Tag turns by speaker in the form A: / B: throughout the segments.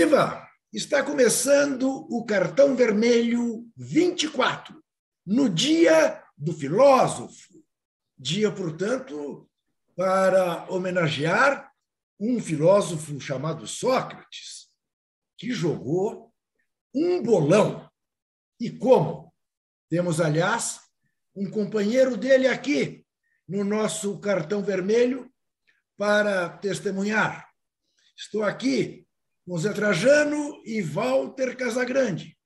A: Viva! Está começando o cartão vermelho 24, no dia do filósofo. Dia, portanto, para homenagear um filósofo chamado Sócrates, que jogou um bolão. E como? Temos, aliás, um companheiro dele aqui no nosso cartão vermelho para testemunhar. Estou aqui com Zé Trajano e Walter Casagrande,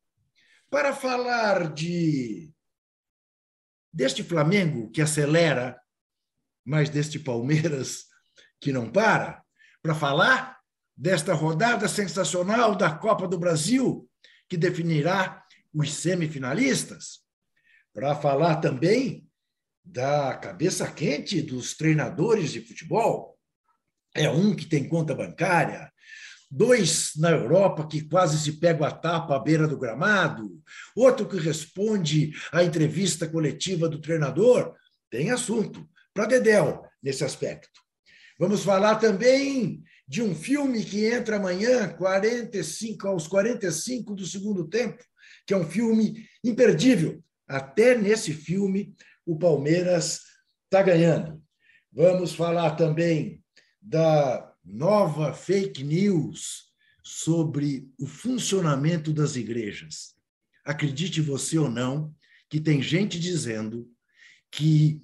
A: para falar de deste Flamengo que acelera, mas deste Palmeiras que não para, para falar desta rodada sensacional da Copa do Brasil, que definirá os semifinalistas, para falar também da cabeça quente dos treinadores de futebol. É um que tem conta bancária, dois na Europa que quase se pegam a tapa à beira do gramado, outro que responde à entrevista coletiva do treinador. Tem assunto para Dedel nesse aspecto. Vamos falar também de um filme que entra amanhã, 45 aos 45 do segundo tempo, que é um filme imperdível. Até nesse filme o Palmeiras está ganhando. Vamos falar também da nova fake news sobre o funcionamento das igrejas. Acredite você ou não, que tem gente dizendo que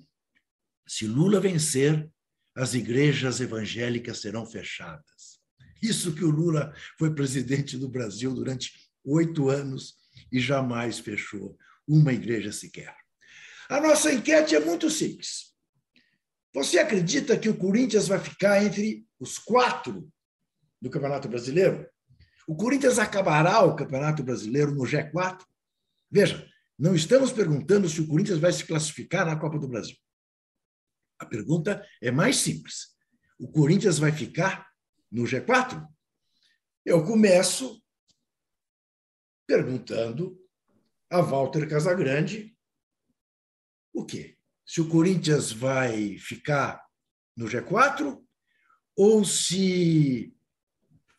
A: se Lula vencer, as igrejas evangélicas serão fechadas. Isso que o Lula foi presidente do Brasil durante oito anos e jamais fechou uma igreja sequer. A nossa enquete é muito simples. Você acredita que o Corinthians vai ficar entre os quatro do Campeonato Brasileiro? O Corinthians acabará o Campeonato Brasileiro no G4? Veja, não estamos perguntando se o Corinthians vai se classificar na Copa do Brasil. A pergunta é mais simples. O Corinthians vai ficar no G4? Eu começo perguntando a Walter Casagrande o quê? Se o Corinthians vai ficar no G4 ou se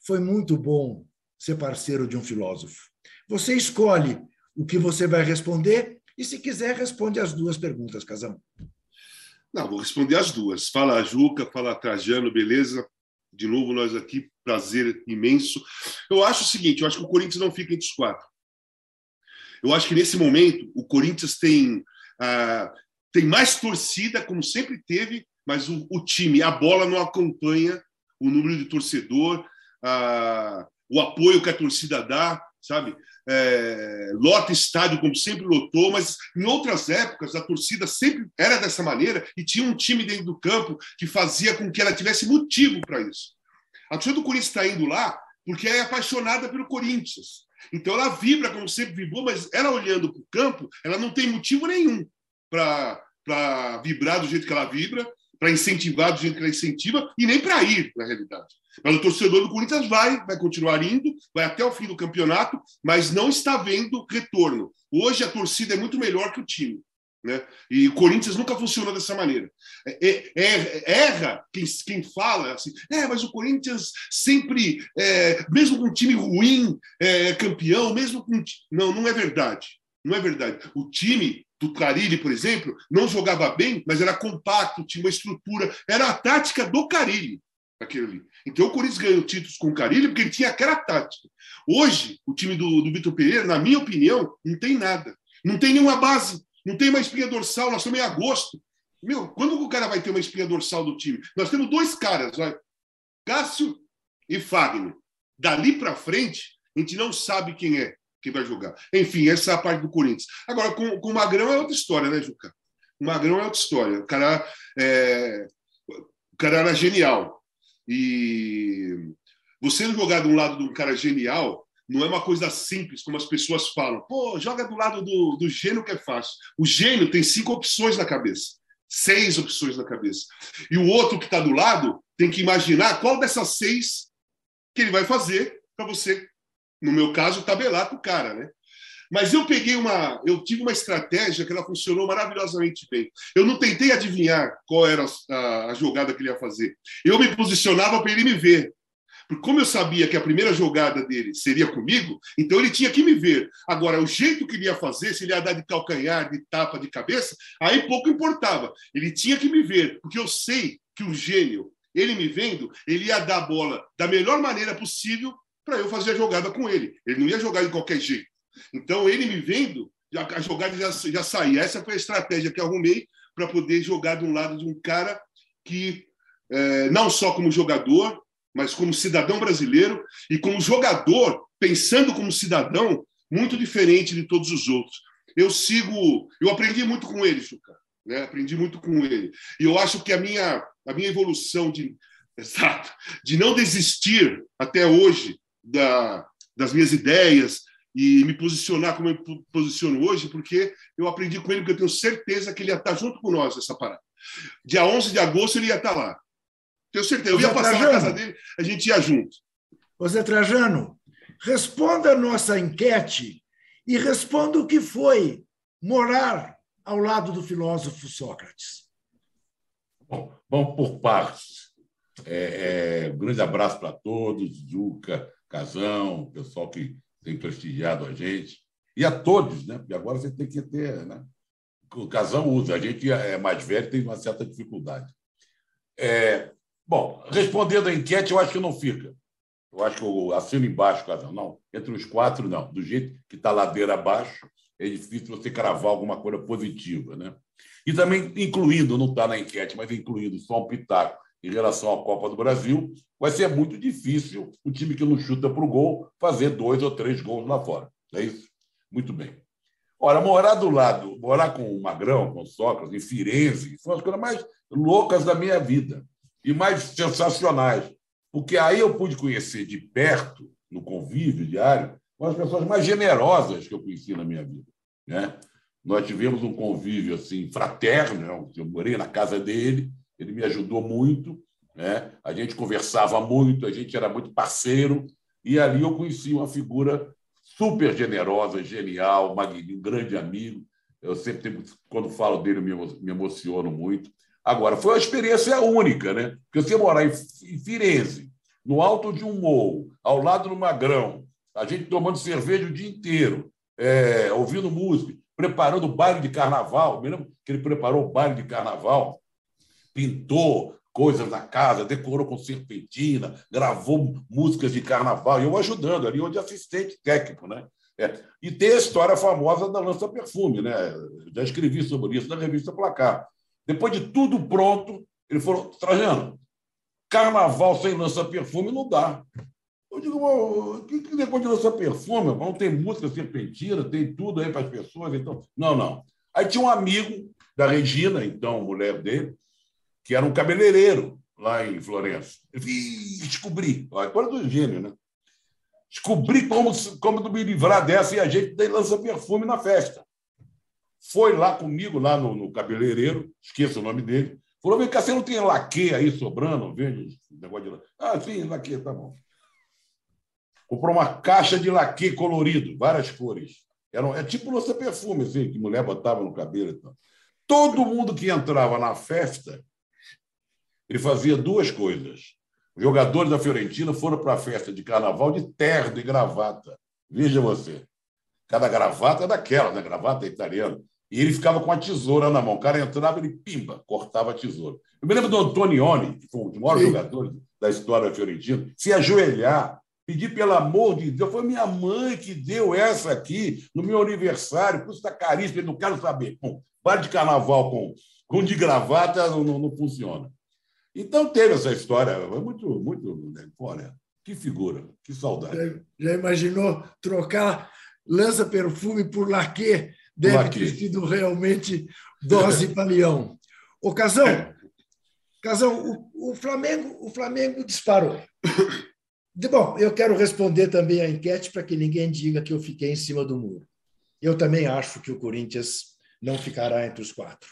A: foi muito bom ser parceiro de um filósofo. Você escolhe o que você vai responder e, se quiser, responde as duas perguntas, Casão.
B: Não, vou responder as duas. Fala Juca, fala Trajano, beleza? De novo, nós aqui, prazer imenso. Eu acho o seguinte: eu acho que o Corinthians não fica entre os quatro. Eu acho que nesse momento o Corinthians tem, ah, tem mais torcida, como sempre teve, mas o, o, time, a bola não acompanha o número de torcedor, a, o apoio que a torcida dá, sabe? É, lota estádio como sempre lotou, mas em outras épocas a torcida sempre era dessa maneira e tinha um time dentro do campo que fazia com que ela tivesse motivo para isso. A torcida do Corinthians está indo lá porque é apaixonada pelo Corinthians. Então ela vibra como sempre vibrou, mas ela olhando para o campo, ela não tem motivo nenhum para vibrar do jeito que ela vibra para incentivar do jeito que ela incentiva e nem para ir, na realidade. Mas o torcedor do Corinthians vai, vai continuar indo, vai até o fim do campeonato, mas não está vendo retorno. Hoje a torcida é muito melhor que o time. Né? E o Corinthians nunca funcionou dessa maneira. É, é, é, erra quem, quem fala assim, é, mas o Corinthians sempre, é, mesmo com um time ruim, é campeão, mesmo com. Não, não é verdade. Não é verdade. O time do Carilli, por exemplo, não jogava bem, mas era compacto, tinha uma estrutura. Era a tática do Carilli, aquele ali. Então o Corinthians ganhou títulos com o Carilli porque ele tinha aquela tática. Hoje, o time do, do Vitor Pereira, na minha opinião, não tem nada. Não tem nenhuma base, não tem uma espinha dorsal. Nós estamos em agosto. Meu, quando o cara vai ter uma espinha dorsal do time? Nós temos dois caras, vai. Cássio e Fagner. Dali para frente, a gente não sabe quem é quem vai jogar. Enfim, essa é a parte do Corinthians. Agora, com, com o Magrão é outra história, né, Juca? O Magrão é outra história. O cara, é, o cara era genial. E você jogar do lado de um cara genial não é uma coisa simples, como as pessoas falam. Pô, joga do lado do, do gênio que é fácil. O gênio tem cinco opções na cabeça. Seis opções na cabeça. E o outro que está do lado tem que imaginar qual dessas seis que ele vai fazer para você no meu caso, tabelar com o cara, né? Mas eu peguei uma, eu tive uma estratégia que ela funcionou maravilhosamente bem. Eu não tentei adivinhar qual era a, a jogada que ele ia fazer. Eu me posicionava para ele me ver. Porque como eu sabia que a primeira jogada dele seria comigo, então ele tinha que me ver. Agora, o jeito que ele ia fazer, se ele ia dar de calcanhar, de tapa, de cabeça, aí pouco importava. Ele tinha que me ver, porque eu sei que o gênio, ele me vendo, ele ia dar a bola da melhor maneira possível para eu fazer a jogada com ele. Ele não ia jogar de qualquer jeito. Então, ele me vendo, a jogada já, já saía. Essa foi a estratégia que arrumei para poder jogar um lado de um cara que, é, não só como jogador, mas como cidadão brasileiro e como jogador, pensando como cidadão, muito diferente de todos os outros. Eu sigo, eu aprendi muito com ele, Chuca, né? Aprendi muito com ele. E eu acho que a minha a minha evolução de exato, de não desistir até hoje da, das minhas ideias e me posicionar como eu me posiciono hoje, porque eu aprendi com ele, porque eu tenho certeza que ele ia estar junto com nós nessa parada. Dia 11 de agosto ele ia estar lá. Tenho certeza. Eu ia passar Trajano, na casa dele, a gente ia junto.
A: José Trajano, responda a nossa enquete e responda o que foi morar ao lado do filósofo Sócrates.
C: Bom, vamos por partes. É, é, um grande abraço para todos, Juca, Casão, pessoal que tem prestigiado a gente. E a todos, né? Porque agora você tem que ter. Né? O Casão usa, a gente é mais velho tem uma certa dificuldade. É, Bom, respondendo à enquete, eu acho que não fica. Eu acho que eu assino embaixo, Casal. Não, entre os quatro, não. Do jeito que está ladeira abaixo, é difícil você cravar alguma coisa positiva. Né? E também incluindo, não está na enquete, mas incluindo só um pitaco em relação à Copa do Brasil, vai ser muito difícil o time que não chuta para o gol fazer dois ou três gols lá fora. É isso? Muito bem. Ora, morar do lado, morar com o Magrão, com o Sócrates, em Firenze, são as coisas mais loucas da minha vida e mais sensacionais. Porque aí eu pude conhecer de perto, no convívio diário, uma das pessoas mais generosas que eu conheci na minha vida. Né? Nós tivemos um convívio assim fraterno, né? eu morei na casa dele, ele me ajudou muito, né? a gente conversava muito, a gente era muito parceiro, e ali eu conheci uma figura super generosa, genial, um grande amigo. Eu sempre, quando falo dele, me emociono muito. Agora, foi uma experiência única, né? Porque você morar em Firenze, no alto de um morro, ao lado do Magrão, a gente tomando cerveja o dia inteiro, é, ouvindo música, preparando o baile de carnaval. Me lembro que ele preparou o baile de carnaval, pintou coisas na casa, decorou com serpentina, gravou músicas de carnaval, e eu ajudando ali, onde assistente técnico, né? É. E tem a história famosa da lança perfume, né? Já escrevi sobre isso na revista Placar. Depois de tudo pronto, ele falou: Trajano, carnaval sem lança-perfume não dá. Eu digo, o que, que depois de lança-perfume? Não tem música serpentina, tem tudo aí para as pessoas. Então, não, não. Aí tinha um amigo da Regina, então, mulher dele, que era um cabeleireiro lá em Florença. Eu vi, descobri, olha, coisa do gênio, né? Descobri como, como me livrar dessa e a gente tem lança-perfume na festa foi lá comigo, lá no, no cabeleireiro, esqueça o nome dele, falou: vem cá, você não tem laque aí sobrando? Veja negócio de Ah, sim, laque, tá bom. Comprou uma caixa de laque colorido, várias cores. Era, é tipo nossa perfume, assim, que mulher botava no cabelo e tal. Todo mundo que entrava na festa, ele fazia duas coisas. Os jogadores da Fiorentina foram para a festa de carnaval de terno e gravata. Veja você. Cada gravata é daquela, né? Gravata italiana. E ele ficava com a tesoura na mão. O cara entrava, ele pimba, cortava a tesoura. Eu me lembro do Antonioni, que foi um dos maiores jogadores da história da Fiorentina, se ajoelhar, pedir pelo amor de Deus. Foi minha mãe que deu essa aqui no meu aniversário, custa caríssimo, ele não quero saber. Bom, de carnaval com, com de gravata não, não, não funciona. Então teve essa história, muito, muito. Né? Olha, que figura, que saudade.
A: Já, já imaginou trocar lança perfume por laque? deve ter sido realmente dose para leão. Ô, Casão, Casão o, o, Flamengo, o Flamengo disparou. Bom, eu quero responder também a enquete para que ninguém diga que eu fiquei em cima do muro. Eu também acho que o Corinthians não ficará entre os quatro,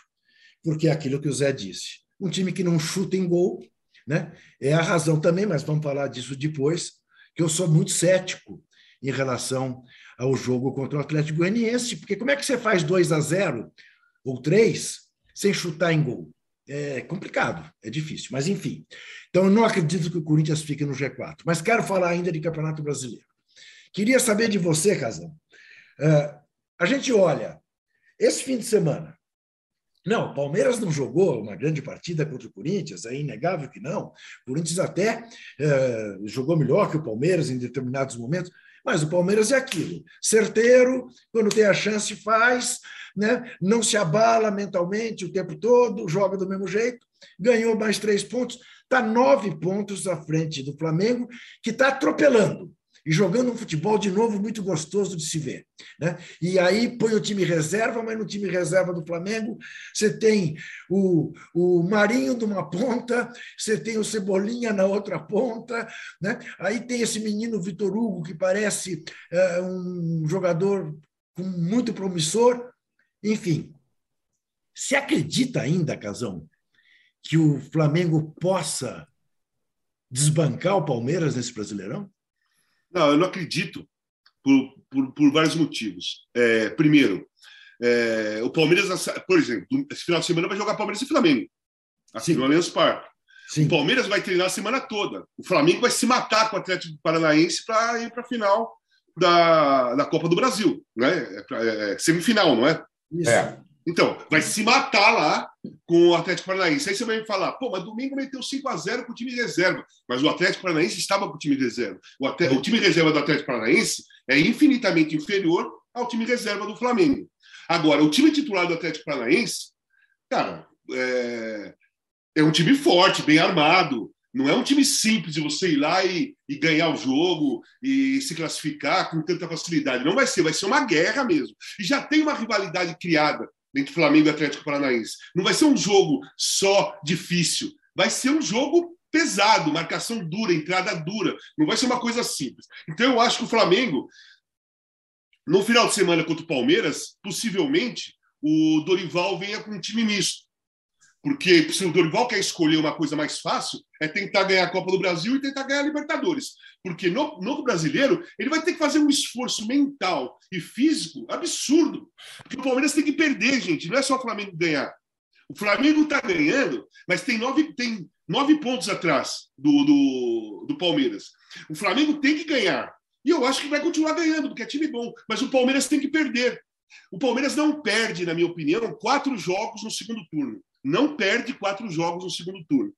A: porque é aquilo que o Zé disse. Um time que não chuta em gol, né? É a razão também, mas vamos falar disso depois, que eu sou muito cético em relação ao jogo contra o Atlético Goianiense, porque como é que você faz 2 a 0 ou 3 sem chutar em gol? é complicado, é difícil, mas enfim. Então, eu não acredito que o Corinthians fique no G4, mas quero falar ainda de Campeonato Brasileiro. Queria saber de você, Casão. Uh, a gente olha, esse fim de semana, não, o Palmeiras não jogou uma grande partida contra o Corinthians, é inegável que não. O Corinthians até uh, jogou melhor que o Palmeiras em determinados momentos, mas o Palmeiras é aquilo: certeiro, quando tem a chance, faz, né? não se abala mentalmente o tempo todo, joga do mesmo jeito, ganhou mais três pontos, está nove pontos à frente do Flamengo, que está atropelando e jogando um futebol de novo muito gostoso de se ver. Né? E aí põe o time reserva, mas no time reserva do Flamengo você tem o, o Marinho de uma ponta, você tem o Cebolinha na outra ponta, né? aí tem esse menino Vitor Hugo, que parece é, um jogador muito promissor. Enfim, se acredita ainda, Casão, que o Flamengo possa desbancar o Palmeiras nesse Brasileirão?
B: Não, eu não acredito por, por, por vários motivos. É, primeiro, é, o Palmeiras, por exemplo, esse final de semana vai jogar Palmeiras e Flamengo, aqui Sim. no Allianz Parque. Sim. O Palmeiras vai treinar a semana toda. O Flamengo vai se matar com o Atlético Paranaense para ir para a final da, da Copa do Brasil, né? É, é, é, semifinal, não é?
A: Isso. É.
B: Então, vai se matar lá com o Atlético Paranaense. Aí você vai me falar, pô, mas domingo meteu 5 a 0 com o time reserva. Mas o Atlético Paranaense estava com o time reserva. O, o time reserva do Atlético Paranaense é infinitamente inferior ao time reserva do Flamengo. Agora, o time titular do Atlético Paranaense, cara, é, é um time forte, bem armado. Não é um time simples de você ir lá e, e, ganhar o jogo e se classificar com tanta facilidade. Não vai ser, vai ser uma guerra mesmo. E já tem uma rivalidade criada entre Flamengo e Atlético Paranaense. Não vai ser um jogo só difícil, vai ser um jogo pesado, marcação dura, entrada dura. Não vai ser uma coisa simples. Então eu acho que o Flamengo, no final de semana contra o Palmeiras, possivelmente o Dorival venha com um time misto. Porque se o Dorival quer escolher uma coisa mais fácil, é tentar ganhar a Copa do Brasil e tentar ganhar a Libertadores. Porque no, no brasileiro, ele vai ter que fazer um esforço mental e físico absurdo. Porque o Palmeiras tem que perder, gente. Não é só o Flamengo ganhar. O Flamengo está ganhando, mas tem nove, tem nove pontos atrás do, do, do Palmeiras. O Flamengo tem que ganhar. E eu acho que vai continuar ganhando, porque é time bom. Mas o Palmeiras tem que perder. O Palmeiras não perde, na minha opinião, quatro jogos no segundo turno não perde quatro jogos no segundo turno,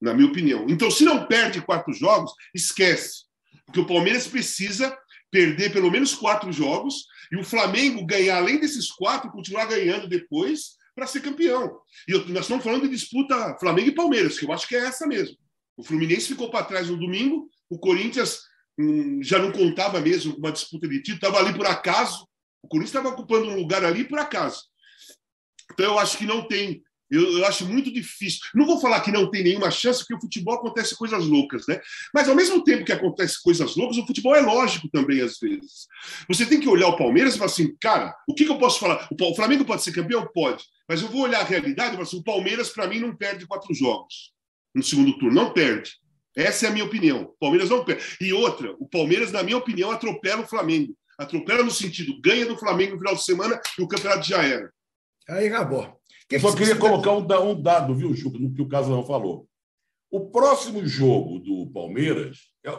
B: na minha opinião. Então, se não perde quatro jogos, esquece. Porque o Palmeiras precisa perder pelo menos quatro jogos e o Flamengo ganhar, além desses quatro, continuar ganhando depois para ser campeão. E eu, nós estamos falando de disputa Flamengo e Palmeiras, que eu acho que é essa mesmo. O Fluminense ficou para trás no domingo, o Corinthians hum, já não contava mesmo com uma disputa de título, estava ali por acaso. O Corinthians estava ocupando um lugar ali por acaso. Então eu acho que não tem eu, eu, acho muito difícil. Não vou falar que não tem nenhuma chance, porque o futebol acontece coisas loucas, né? Mas ao mesmo tempo que acontece coisas loucas, o futebol é lógico também, às vezes. Você tem que olhar o Palmeiras e falar assim, cara, o que, que eu posso falar? O Flamengo pode ser campeão? Pode. Mas eu vou olhar a realidade e falar assim: o Palmeiras, para mim, não perde quatro jogos no segundo turno. Não perde. Essa é a minha opinião. O Palmeiras não perde. E outra, o Palmeiras, na minha opinião, atropela o Flamengo. Atropela no sentido, ganha do Flamengo no final de semana e o campeonato já era.
A: Aí acabou.
C: Eu só queria colocar um dado, viu, Juca, no que o Casão falou. O próximo jogo do Palmeiras, é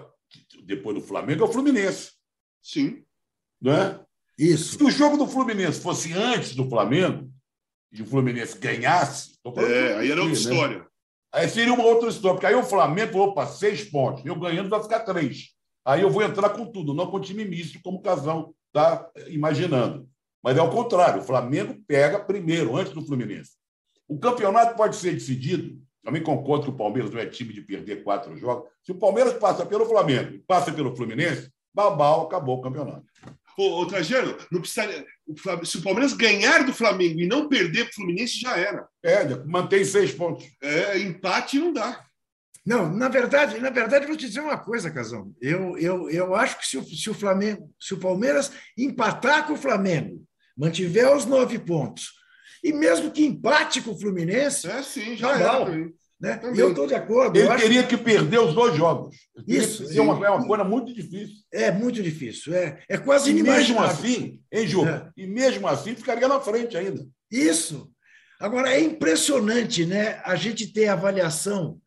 C: depois do Flamengo, é o Fluminense.
B: Sim.
C: Não é?
A: Isso.
C: Se o jogo do Fluminense fosse antes do Flamengo, e o Fluminense ganhasse.
B: É, aí era outra né? história.
C: Aí seria uma outra história, porque aí o Flamengo, opa, seis pontos. Eu ganhando vai ficar três. Aí eu vou entrar com tudo, não com time misto, como o Casão está imaginando. Mas é o contrário, o Flamengo pega primeiro, antes do Fluminense. O campeonato pode ser decidido. Também concordo que o Palmeiras não é time de perder quatro jogos. Se o Palmeiras passa pelo Flamengo e passa pelo Fluminense, babau, acabou o campeonato.
B: Ô, ô Trajano, não precisa, se o Palmeiras ganhar do Flamengo e não perder para o Fluminense, já era.
C: É, mantém seis pontos.
B: É, empate não dá.
A: Não, na verdade, na verdade, vou te dizer uma coisa, Casão. Eu, eu, eu acho que se o, se o Flamengo, se o Palmeiras empatar com o Flamengo mantiver os nove pontos, e mesmo que empate com o Fluminense,
B: é, sim, já tá
A: Né? E eu estou de acordo.
C: Ele teria que... que perder os dois jogos.
A: Isso.
C: É uma, é uma coisa muito difícil.
A: É muito difícil. É, é quase
C: e Mesmo assim, hein, Ju? É. E mesmo assim ficaria na frente ainda.
A: Isso. Agora, é impressionante né, a gente ter a avaliação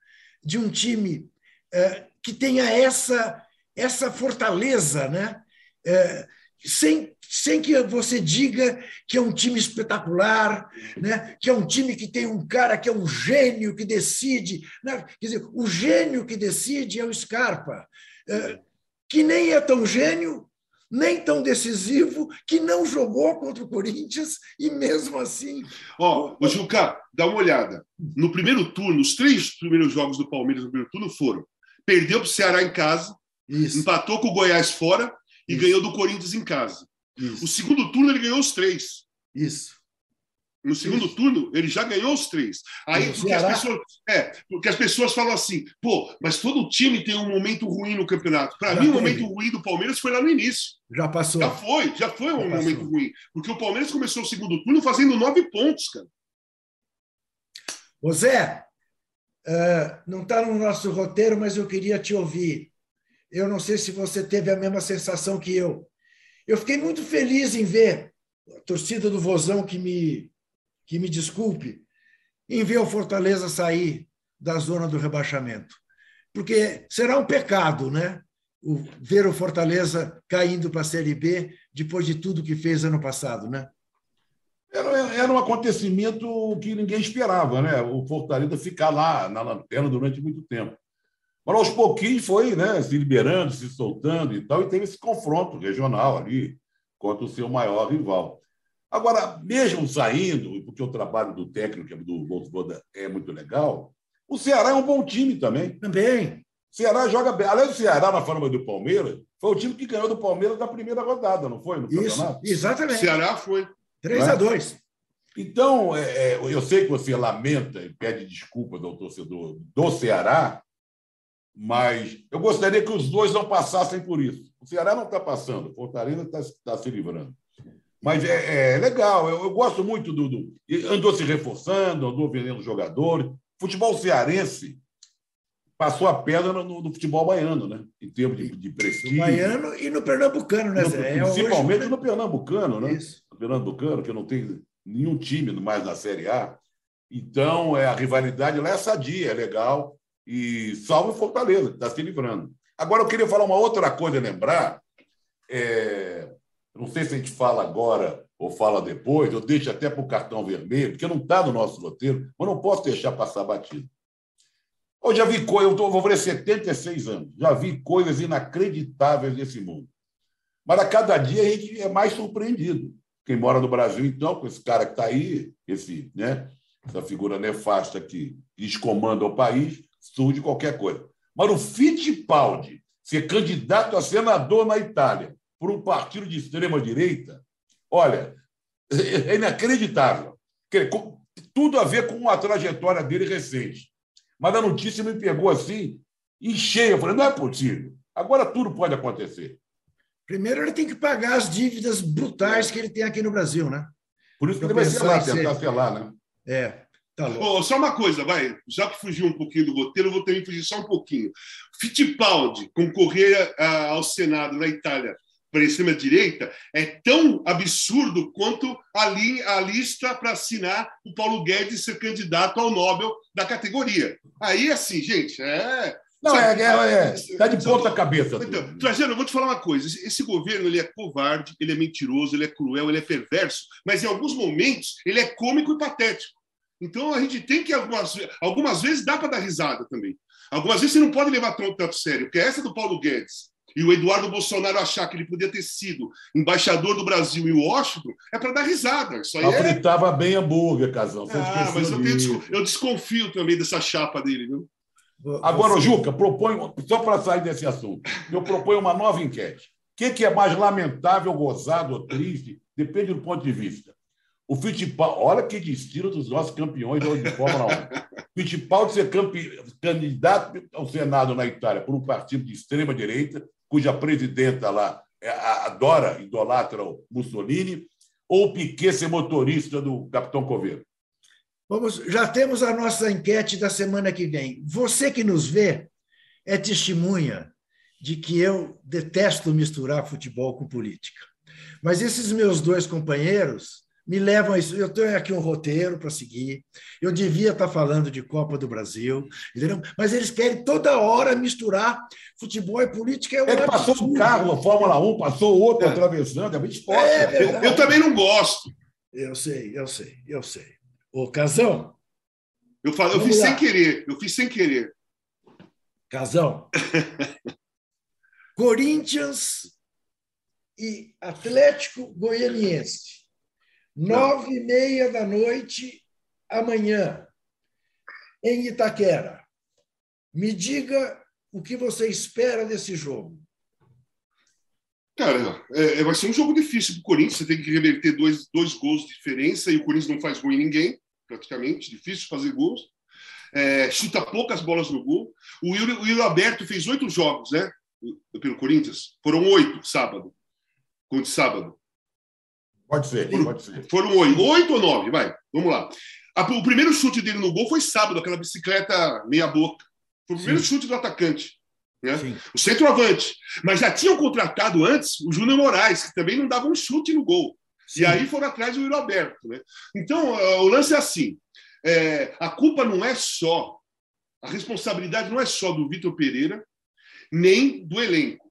A: de um time é, que tenha essa, essa fortaleza, né? É, sem, sem que você diga que é um time espetacular, né? que é um time que tem um cara que é um gênio que decide. Né? Quer dizer, o gênio que decide é o Scarpa, é, que nem é tão gênio, nem tão decisivo, que não jogou contra o Corinthians e mesmo assim.
B: Ó, oh, Juca, dá uma olhada. No primeiro turno, os três primeiros jogos do Palmeiras no primeiro turno foram: perdeu para o Ceará em casa, Isso. empatou com o Goiás fora e Isso. ganhou do Corinthians em casa. Isso. O segundo turno ele ganhou os três.
A: Isso.
B: No segundo Isso. turno, ele já ganhou os três. Aí, porque as, pessoas, é, porque as pessoas falam assim, pô, mas todo time tem um momento ruim no campeonato. Para mim, o momento ruim do Palmeiras foi lá no início.
A: Já passou.
B: Já foi, já foi já um passou. momento ruim. Porque o Palmeiras começou o segundo turno fazendo nove pontos, cara.
A: Ô Zé, uh, não está no nosso roteiro, mas eu queria te ouvir. Eu não sei se você teve a mesma sensação que eu. Eu fiquei muito feliz em ver a torcida do Vozão que me que me desculpe, em ver o Fortaleza sair da zona do rebaixamento. Porque será um pecado, né? O, ver o Fortaleza caindo para a Série B depois de tudo que fez ano passado, né?
C: Era, era um acontecimento que ninguém esperava, né? O Fortaleza ficar lá na lanterna durante muito tempo. Mas aos pouquinhos foi né, se liberando, se soltando e tal, e teve esse confronto regional ali contra o seu maior rival. Agora, mesmo saindo, porque o trabalho do técnico do Bolsonaro é muito legal, o Ceará é um bom time também.
A: Também.
C: O Ceará joga bem. Além do Ceará, na forma do Palmeiras, foi o time que ganhou do Palmeiras da primeira rodada, não foi? No
A: Isso, campeonato? exatamente.
B: O Ceará foi.
A: 3 a 2
C: Então, é, é, eu sei que você lamenta e pede desculpas ao torcedor do Ceará, mas eu gostaria que os dois não passassem por isso. O Ceará não está passando, o Fortaleza está tá se livrando. Mas é, é legal, eu, eu, gosto muito do, do. Andou se reforçando, andou vendendo jogadores. Futebol cearense passou a pedra no, no futebol baiano, né? Em termos de, de prestígio.
A: No baiano e no pernambucano, né,
C: Zé? No, principalmente hoje... no pernambucano, né? Isso. No pernambucano, que não tem nenhum time mais na Série A. Então, é, a rivalidade lá é sadia, é legal. E salve Fortaleza, que está se livrando. Agora, eu queria falar uma outra coisa, lembrar. É, não sei se a gente fala agora ou fala depois, eu deixo até para o cartão vermelho, porque não está no nosso roteiro, mas não posso deixar passar batido. Eu já vi coisas, eu tô, vou fazer 76 anos, já vi coisas inacreditáveis nesse mundo. Mas a cada dia a gente é mais surpreendido. Quem mora no Brasil, então, com esse cara que está aí, esse, né, essa figura nefasta que descomanda o país, surge qualquer coisa. Mas o Fittipaldi ser candidato a senador na Itália, por um partido de extrema-direita, olha, é inacreditável. Tudo a ver com a trajetória dele recente. Mas a notícia me pegou assim, em cheio. Eu falei, não é possível. Agora tudo pode acontecer.
A: Primeiro, ele tem que pagar as dívidas brutais que ele tem aqui no Brasil, né?
C: Por isso que ele vai ser lá, tentar ser lá, né?
A: É. Tá
B: oh, só uma coisa, vai. Já que fugiu um pouquinho do roteiro, eu vou que fugir só um pouquinho. Fittipaldi concorrer ao Senado na Itália para a extrema-direita é tão absurdo quanto a, li, a lista para assinar o Paulo Guedes ser candidato ao Nobel da categoria. Aí, assim, gente, é.
C: Não, é, é, é, tá de ponta cabeça.
B: Então, Trajano, eu vou te falar uma coisa. Esse governo ele é covarde, ele é mentiroso, ele é cruel, ele é perverso, mas em alguns momentos ele é cômico e patético. Então a gente tem que algumas, algumas vezes dá para dar risada também. Algumas vezes você não pode levar tanto, tanto sério, porque essa do Paulo Guedes e o Eduardo Bolsonaro achar que ele podia ter sido embaixador do Brasil em Washington, é para dar risada. Isso aí
C: Afritava é... bem hambúrguer, Casão.
B: Você ah, mas eu, tenho, eu, desconfio também dessa chapa dele, viu?
C: Agora, Juca, proponho, só para sair desse assunto, eu proponho uma nova enquete. O que, que é mais lamentável, gozado ou triste? Depende do ponto de vista. O Fittipaldi, olha que destino dos nossos campeões de Fórmula 1. Fittipaldi ser campe... candidato ao Senado na Itália por um partido de extrema direita, cuja presidenta lá é, adora, idolatra o Mussolini, ou o Piquet ser motorista do Capitão Coveiro?
A: Vamos, já temos a nossa enquete da semana que vem. Você que nos vê é testemunha de que eu detesto misturar futebol com política. Mas esses meus dois companheiros me levam a isso. Eu tenho aqui um roteiro para seguir. Eu devia estar falando de Copa do Brasil, entendeu? mas eles querem toda hora misturar futebol e política. É, um
C: é passou um carro, a Fórmula 1, passou outro é. atravessando, é muito esporte.
B: É eu, eu, também não gosto.
A: Eu sei, eu sei, eu sei. Ô, Casão.
B: Eu, falo, eu fiz lá. sem querer, eu fiz sem querer.
A: Casão. Corinthians e Atlético Goianiense. Nove e meia da noite, amanhã, em Itaquera. Me diga o que você espera desse jogo.
B: Cara, é, é vai ser um jogo difícil para o Corinthians. Você tem que reverter dois, dois gols de diferença e o Corinthians não faz gol em ninguém, praticamente. Difícil fazer gols. É, chuta poucas bolas no gol. O Yuri, o Yuri Alberto fez oito jogos, né? Pelo Corinthians. Foram oito sábado. Contra sábado.
C: Pode ser, pode ser.
B: Foram oito. Oito ou nove, vai. Vamos lá. O primeiro chute dele no gol foi sábado, aquela bicicleta meia-boca. Foi o primeiro Sim. chute do atacante. Né? O centroavante. Mas já tinham contratado antes o Júnior Moraes, que também não dava um chute no gol. Sim. E aí foram atrás do Yuri Alberto. Né? Então, o lance é assim: é, a culpa não é só, a responsabilidade não é só do Vitor Pereira, nem do elenco.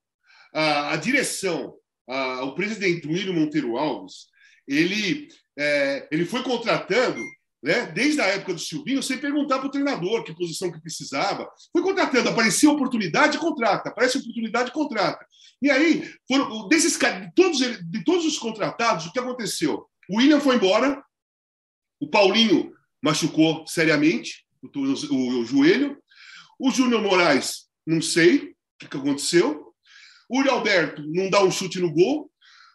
B: A, a direção o presidente William Monteiro Alves, ele, é, ele foi contratando, né, desde a época do Silvinho, sem perguntar para o treinador que posição que precisava. Foi contratando, aparecia oportunidade, contrata. Aparece oportunidade, contrata. E aí, foram, desses, de, todos, de todos os contratados, o que aconteceu? O William foi embora, o Paulinho machucou seriamente o, o, o joelho, o Júnior Moraes, não sei o que aconteceu, o Uri Alberto não dá um chute no gol.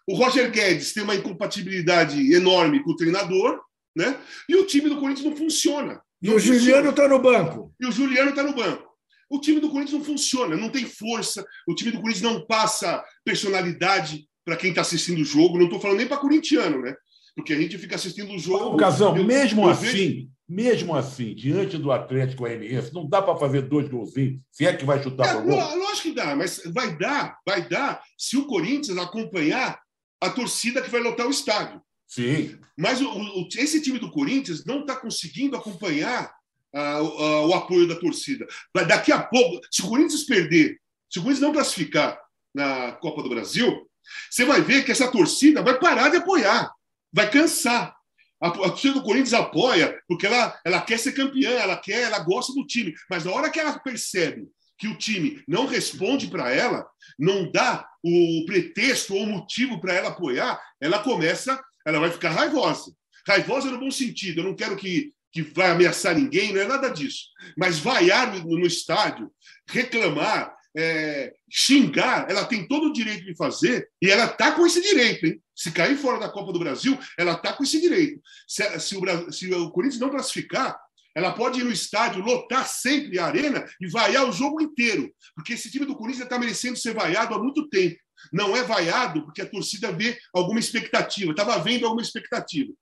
B: O Roger Guedes tem uma incompatibilidade enorme com o treinador, né? E o time do Corinthians não funciona.
A: Não e o funciona. Juliano está no banco.
B: E o Juliano está no banco. O time do Corinthians não funciona, não tem força. O time do Corinthians não passa personalidade para quem está assistindo o jogo. Não estou falando nem para corintiano, né? Porque a gente fica assistindo o jogo.
C: Casão, mesmo assim, vejo... mesmo assim, diante do Atlético Goianiense, não dá para fazer dois golzinhos, se é que vai chutar é, para gol.
B: Lógico que dá, mas vai dar, vai dar se o Corinthians acompanhar a torcida que vai lotar o estádio.
C: Sim.
B: Mas o, o, esse time do Corinthians não está conseguindo acompanhar uh, o apoio da torcida. Daqui a pouco, se o Corinthians perder, se o Corinthians não classificar na Copa do Brasil, você vai ver que essa torcida vai parar de apoiar vai cansar. A, torcida do Corinthians apoia porque ela, ela quer ser campeã, ela quer, ela gosta do time. Mas na hora que ela percebe que o time não responde para ela, não dá o pretexto ou motivo para ela apoiar, ela começa, ela vai ficar raivosa. Raivosa no bom sentido. Eu não quero que, que vai ameaçar ninguém, não é nada disso. Mas vaiar no, no estádio, reclamar, é, xingar, ela tem todo o direito de fazer e ela está com esse direito, hein? Se cair fora da Copa do Brasil, ela está com esse direito. Se, se, o, se o Corinthians não classificar, ela pode ir no estádio, lotar sempre a arena e vaiar o jogo inteiro, porque esse time do Corinthians está merecendo ser vaiado há muito tempo. Não é vaiado porque a torcida vê alguma expectativa, estava vendo alguma expectativa.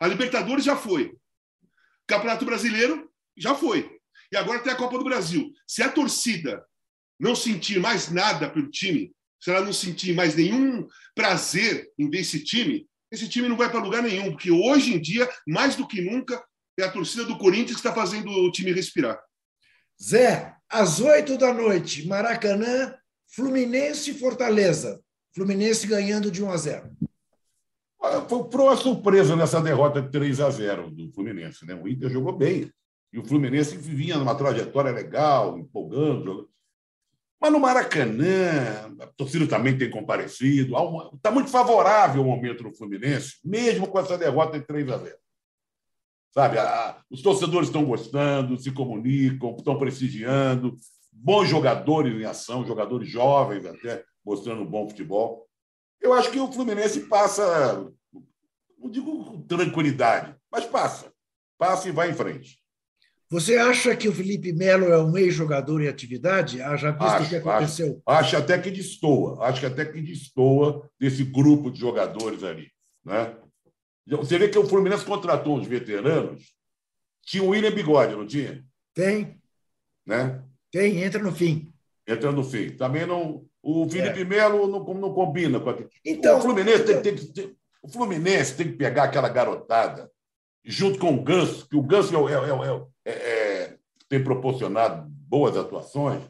B: A Libertadores já foi. Campeonato Brasileiro já foi. E agora tem a Copa do Brasil. Se a torcida não sentir mais nada pelo time, se ela não sentir mais nenhum prazer em ver esse time, esse time não vai para lugar nenhum, porque hoje em dia, mais do que nunca, é a torcida do Corinthians que está fazendo o time respirar.
A: Zé, às oito da noite, Maracanã, Fluminense e Fortaleza. Fluminense ganhando de 1 a 0.
C: Foi uma surpresa nessa derrota de 3 a 0 do Fluminense. Né? O Inter jogou bem. E o Fluminense vinha numa trajetória legal, empolgando. Mas no Maracanã, a torcida também tem comparecido. Está muito favorável o momento no Fluminense, mesmo com essa derrota de 3 a 0. Sabe, a, os torcedores estão gostando, se comunicam, estão prestigiando. Bons jogadores em ação, jogadores jovens até, mostrando bom futebol. Eu acho que o Fluminense passa, não digo com tranquilidade, mas passa. Passa e vai em frente.
A: Você acha que o Felipe Melo é um ex-jogador em atividade? Ah, já visto acho, o que aconteceu?
C: Acho, acho, até que destoa. Acho que até que destoa desse grupo de jogadores ali. Né? Você vê que o Fluminense contratou os veteranos. Tinha o William Bigode, não tinha?
A: Tem.
C: Né?
A: Tem, entra no fim.
C: Entra no fim. Também não. O Felipe é. Melo não, não combina com aquilo.
A: Então,
C: o Fluminense tem, tem, tem, O Fluminense tem que pegar aquela garotada, junto com o Ganso, que o Ganso é, é, é, tem proporcionado boas atuações,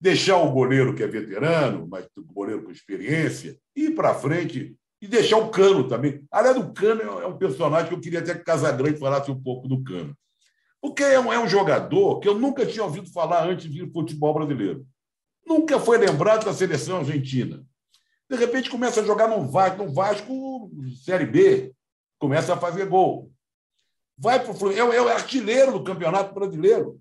C: deixar o goleiro que é veterano, mas o goleiro com experiência, ir para frente e deixar o Cano também. Aliás, o Cano é um personagem que eu queria até que Casagrande falasse um pouco do Cano. Porque é um, é um jogador que eu nunca tinha ouvido falar antes de futebol brasileiro. Nunca foi lembrado da seleção argentina. De repente começa a jogar no Vasco, no Vasco Série B, começa a fazer gol. Vai para o Fluminense, é o artilheiro do Campeonato Brasileiro.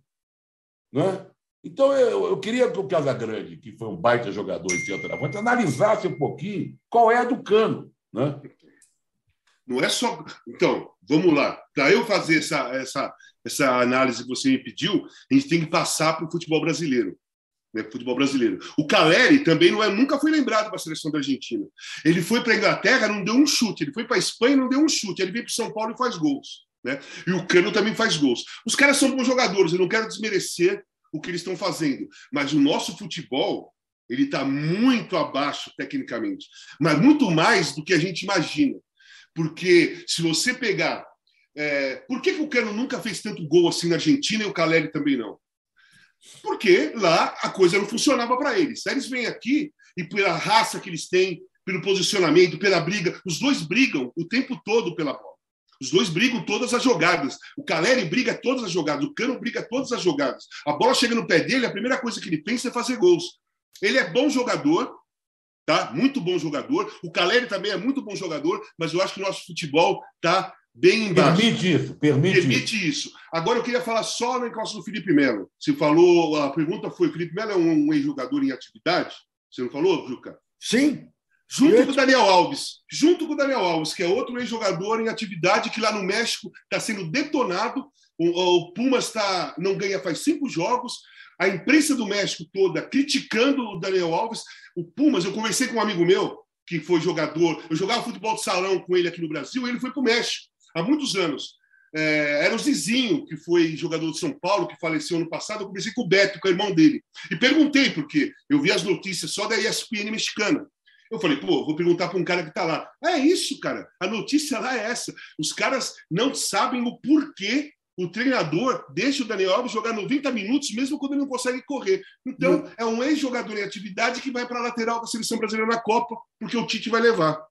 C: Né? Então, eu, eu queria que o Casagrande, que foi um baita jogador e centroavante, analisasse um pouquinho qual é a do Cano. Né?
B: Não é só. Então, vamos lá. Para eu fazer essa, essa, essa análise que você me pediu, a gente tem que passar para o futebol brasileiro. Né, futebol brasileiro. O Caleri também não é, nunca foi lembrado para a seleção da Argentina. Ele foi para a Inglaterra, não deu um chute. Ele foi para a Espanha, não deu um chute. Ele veio para São Paulo e faz gols. Né? E o Cano também faz gols. Os caras são bons jogadores. Eu não quero desmerecer o que eles estão fazendo, mas o nosso futebol ele está muito abaixo tecnicamente, mas muito mais do que a gente imagina. Porque se você pegar. É, por que, que o Cano nunca fez tanto gol assim na Argentina e o Caleri também não? Porque lá a coisa não funcionava para eles. Eles vêm aqui e pela raça que eles têm, pelo posicionamento, pela briga, os dois brigam o tempo todo pela bola. Os dois brigam todas as jogadas. O Caleri briga todas as jogadas, o Cano briga todas as jogadas. A bola chega no pé dele, a primeira coisa que ele pensa é fazer gols. Ele é bom jogador, tá? Muito bom jogador. O Caleri também é muito bom jogador, mas eu acho que o nosso futebol tá bem embaixo.
C: Permite isso, permite,
B: permite isso. Agora eu queria falar só no encosto do Felipe Melo. Você falou, a pergunta foi: Felipe Melo é um ex-jogador em atividade? Você não falou, Juca?
A: Sim.
B: Junto com o Daniel Alves. Junto com o Daniel Alves, que é outro ex-jogador em atividade que lá no México está sendo detonado. O, o Pumas tá, não ganha faz cinco jogos a imprensa do México toda criticando o Daniel Alves. O Pumas, eu conversei com um amigo meu, que foi jogador, eu jogava futebol de salão com ele aqui no Brasil, e ele foi para o México há muitos anos. É, era o Zizinho, que foi jogador de São Paulo, que faleceu ano passado. Eu conversei com o Beto, com o irmão dele, e perguntei, porque eu vi as notícias só da ESPN mexicana. Eu falei, pô, vou perguntar para um cara que está lá. É isso, cara. A notícia lá é essa. Os caras não sabem o porquê o treinador deixa o Daniel Alves jogar 90 minutos, mesmo quando ele não consegue correr. Então, é um ex-jogador em atividade que vai para a lateral da seleção brasileira na Copa, porque o Tite vai levar.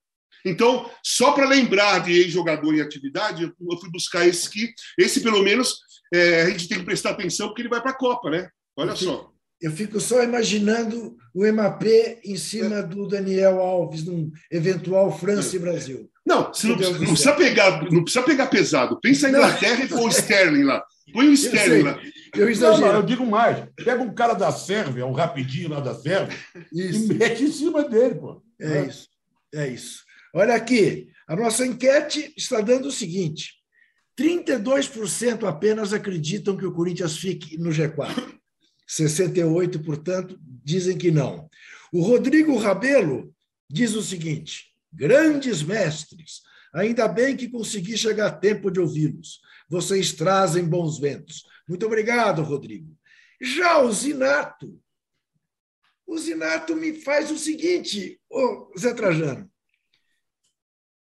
B: Então, só para lembrar de ex-jogador em atividade, eu fui buscar esse que, esse pelo menos, é, a gente tem que prestar atenção, porque ele vai para a Copa, né? Olha só.
A: Eu fico só imaginando o MAP em cima do Daniel Alves, num eventual França e Brasil.
B: Não, você não, não precisa pegar, não precisa pegar pesado. Pensa em Inglaterra e põe o Sterling lá. Põe o Sterling lá.
C: Eu exagero. Não, não, eu digo mais. Pega um cara da Sérvia, um rapidinho lá da Sérvia, isso. e mete em cima dele, pô.
A: É, é isso. É isso. Olha aqui, a nossa enquete está dando o seguinte: 32% apenas acreditam que o Corinthians fique no G4. 68%, portanto, dizem que não. O Rodrigo Rabelo diz o seguinte: grandes mestres. Ainda bem que consegui chegar a tempo de ouvi-los. Vocês trazem bons ventos. Muito obrigado, Rodrigo. Já o Zinato. O Zinato me faz o seguinte, ô Zé Trajano.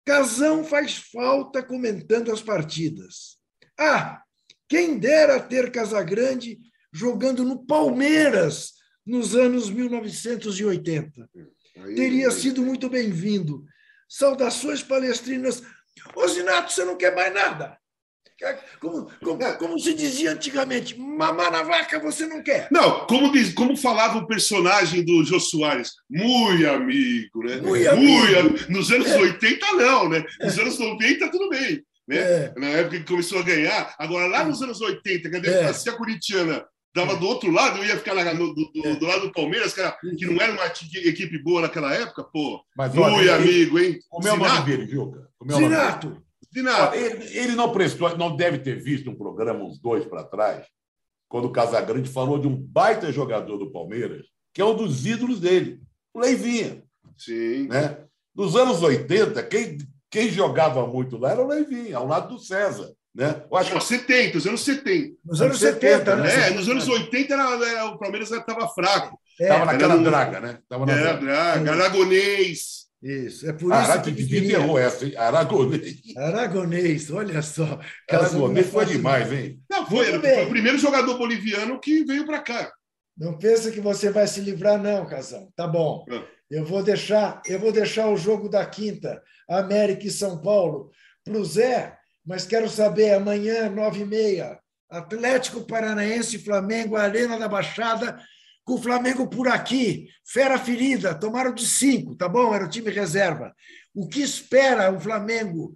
A: Casão faz falta comentando as partidas. Ah, quem dera ter Casagrande jogando no Palmeiras nos anos 1980. Teria sido muito bem-vindo. Saudações palestrinas. Ô, Zinato, você não quer mais nada. Como, como, como, se dizia antigamente, mamar na vaca você não quer.
B: Não, como, diz, como falava o personagem do Jô Soares, muito amigo, né? Muito amigo. Nos anos é. 80, não, né? Nos é. anos 90, tudo bem. Né? É. Na época que começou a ganhar. Agora, lá nos anos 80, que a democracia é. corintiana Estava do outro lado, eu ia ficar na, no, do, do, do, lado do Palmeiras, que, era, que não era uma equipe boa naquela época, pô. Mas, Ui, amigo, hein?
C: O meu nome dele, Juca.
A: Zinato.
C: Zinato. Ele, ele não prestou, não deve ter visto um programa uns dois para trás, quando o Casagrande falou de um baita jogador do Palmeiras, que é um dos ídolos dele, o Leivinha.
B: Sim.
C: Né? Nos anos 80, quem, quem jogava muito lá era o Leivinha, ao lado do César. Né?
B: Eu acho que 70, os anos 70.
A: Nos anos 70, né?
B: É, nos anos 80 era, era o Palmeiras estava fraco.
C: Estava é, naquela um... draga, né? Tava
B: na é, draga. draga. Aragonês.
A: Isso, é por isso
C: Ara, que desenterrou essa, hein? Aragonês.
A: Aragonês, olha só.
C: Aragonês foi demais, hein?
B: Não, foi, foi o primeiro jogador boliviano que veio para cá.
A: Não pensa que você vai se livrar, não, Casão. Tá bom. Ah. Eu vou deixar, eu vou deixar o jogo da quinta, América e São Paulo, para o Zé, mas quero saber amanhã, nove e meia, Atlético Paranaense Flamengo, Arena da Baixada, com o Flamengo por aqui, fera ferida, tomaram de cinco, tá bom? Era o time reserva. O que espera o Flamengo?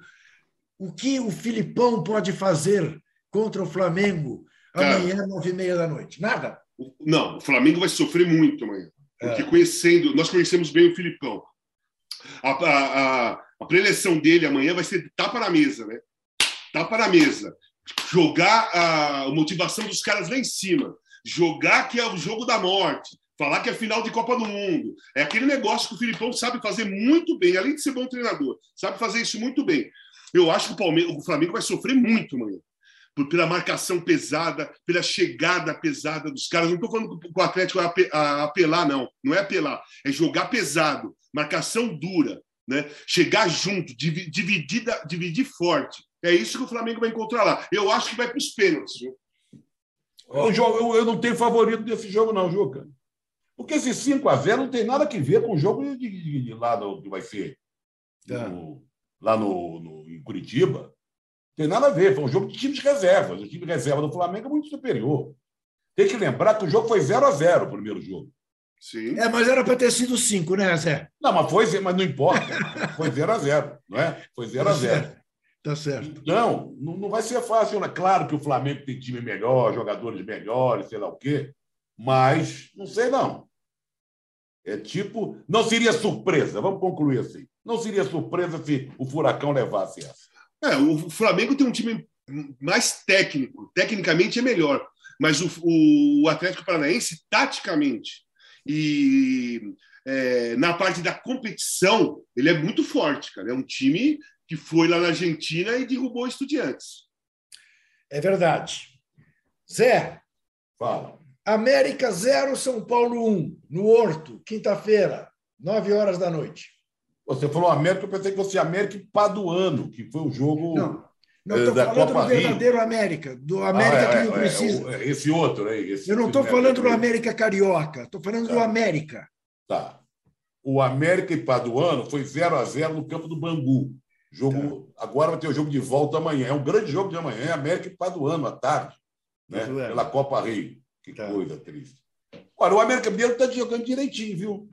A: O que o Filipão pode fazer contra o Flamengo amanhã, nove e meia da noite? Nada?
B: Não, o Flamengo vai sofrer muito amanhã. Porque é. conhecendo, nós conhecemos bem o Filipão. A, a, a, a preleção dele amanhã vai ser tapa na mesa, né? Tapa na mesa. Jogar a motivação dos caras lá em cima jogar que é o jogo da morte, falar que é final de Copa do Mundo. É aquele negócio que o Filipão sabe fazer muito bem, além de ser bom treinador, sabe fazer isso muito bem. Eu acho que o, Palmeiras, o Flamengo vai sofrer muito amanhã. Pela marcação pesada, pela chegada pesada dos caras. Não estou falando que o Atlético vai apelar, não. Não é apelar. É jogar pesado, marcação dura, né? chegar junto, dividir, dividir forte. É isso que o Flamengo vai encontrar lá. Eu acho que vai para os pênaltis. Viu?
C: Eu, jogo, eu, não tenho favorito desse jogo, não, Juca. Porque esse 5 a 0 não tem nada a ver com o jogo de, de, de lá no, que vai ser é. no, lá no, no, em Curitiba. Tem nada a ver. Foi um jogo de times reservas. O time reserva do Flamengo é muito superior. Tem que lembrar que o jogo foi 0 a 0 o primeiro jogo.
A: Sim. É, mas era para ter sido 5, né, Zé?
C: Não, mas foi, mas não importa. Foi 0 a 0 não é? Foi 0 a 0
A: Tá certo.
C: Não, não vai ser fácil. Né? Claro que o Flamengo tem time melhor, jogadores melhores, sei lá o quê, mas não sei não. É tipo, não seria surpresa, vamos concluir assim. Não seria surpresa se o Furacão levasse essa.
B: É, o Flamengo tem um time mais técnico, tecnicamente é melhor, mas o, o Atlético Paranaense, taticamente e é, na parte da competição, ele é muito forte, cara. É um time que foi lá na Argentina e derrubou estudiantes.
A: É verdade. Zé,
C: fala.
A: América 0, São Paulo 1, no Horto, quinta-feira, 9 horas da noite.
C: Você falou América, eu pensei que fosse América e Paduano, que foi o jogo.
A: Não, não estou eh, falando Copa do verdadeiro Rio. América, do América ah, é, que não é, precisa.
C: É, esse outro aí. Esse
A: eu não estou falando do América Carioca, estou falando tá. do América.
C: Tá. O América e Paduano foi 0 a 0 no campo do Bangu. Jogo, tá. Agora vai ter o jogo de volta amanhã. É um grande jogo de amanhã, é América e Paduano, à tarde, né? pela Copa Rio. Que tá. coisa triste. Olha, o América Mineiro está jogando direitinho, viu?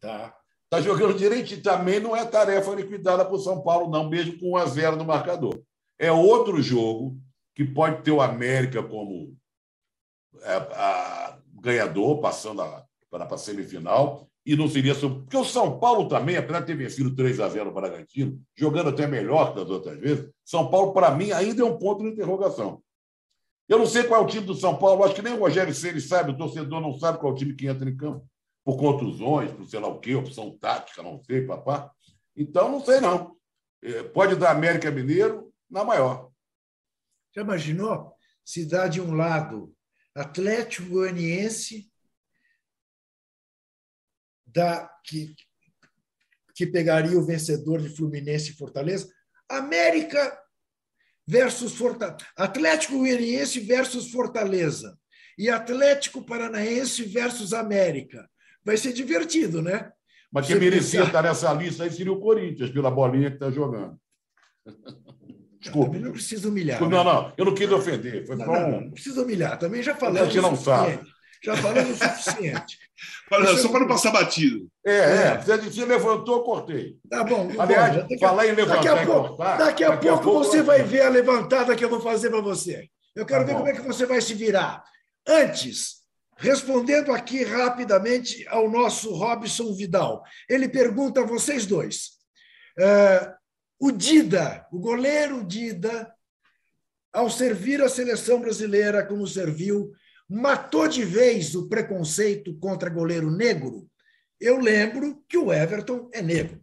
A: Tá.
C: Está jogando direitinho. Também não é tarefa liquidada para o São Paulo, não, mesmo com 1 a 0 no marcador. É outro jogo que pode ter o América como é, a, ganhador, passando para a semifinal, e não seria. Porque o São Paulo também, apesar de ter vencido 3 a 0 o Bragantino, jogando até melhor que das outras vezes, São Paulo, para mim, ainda é um ponto de interrogação. Eu não sei qual é o time do São Paulo, acho que nem o Rogério Ceni sabe, o torcedor não sabe qual é o time que entra em campo. Por contusões, por sei lá o quê, opção tática, não sei, papá. Então, não sei, não. É, pode dar América Mineiro na maior.
A: Já imaginou se dá de um lado Atlético Goianiense da, que, que pegaria o vencedor de Fluminense e Fortaleza. América versus Fortaleza. Atlético Goianiense versus Fortaleza. E Atlético Paranaense versus América. Vai ser divertido, né?
C: Mas quem merecia estar nessa lista aí seria o Corinthians, pela bolinha que está jogando.
A: Desculpa. Também não precisa humilhar. Não,
C: né? não, eu não quis ofender. Foi não,
A: não, não, não precisa humilhar. Também já falei. A
C: gente não sabe.
A: Já falamos o suficiente.
B: só para não passar batido.
C: É, é. Você, você levantou, eu cortei.
A: Tá bom.
C: Aliás, bom, falar em levantar
A: daqui a pouco, cortar, daqui a daqui pouco, a pouco você vai ver a levantada que eu vou fazer para você. Eu quero tá ver bom. como é que você vai se virar. Antes, respondendo aqui rapidamente ao nosso Robson Vidal. Ele pergunta a vocês dois. Uh, o Dida, o goleiro Dida, ao servir a seleção brasileira como serviu, matou de vez o preconceito contra goleiro negro, eu lembro que o Everton é negro.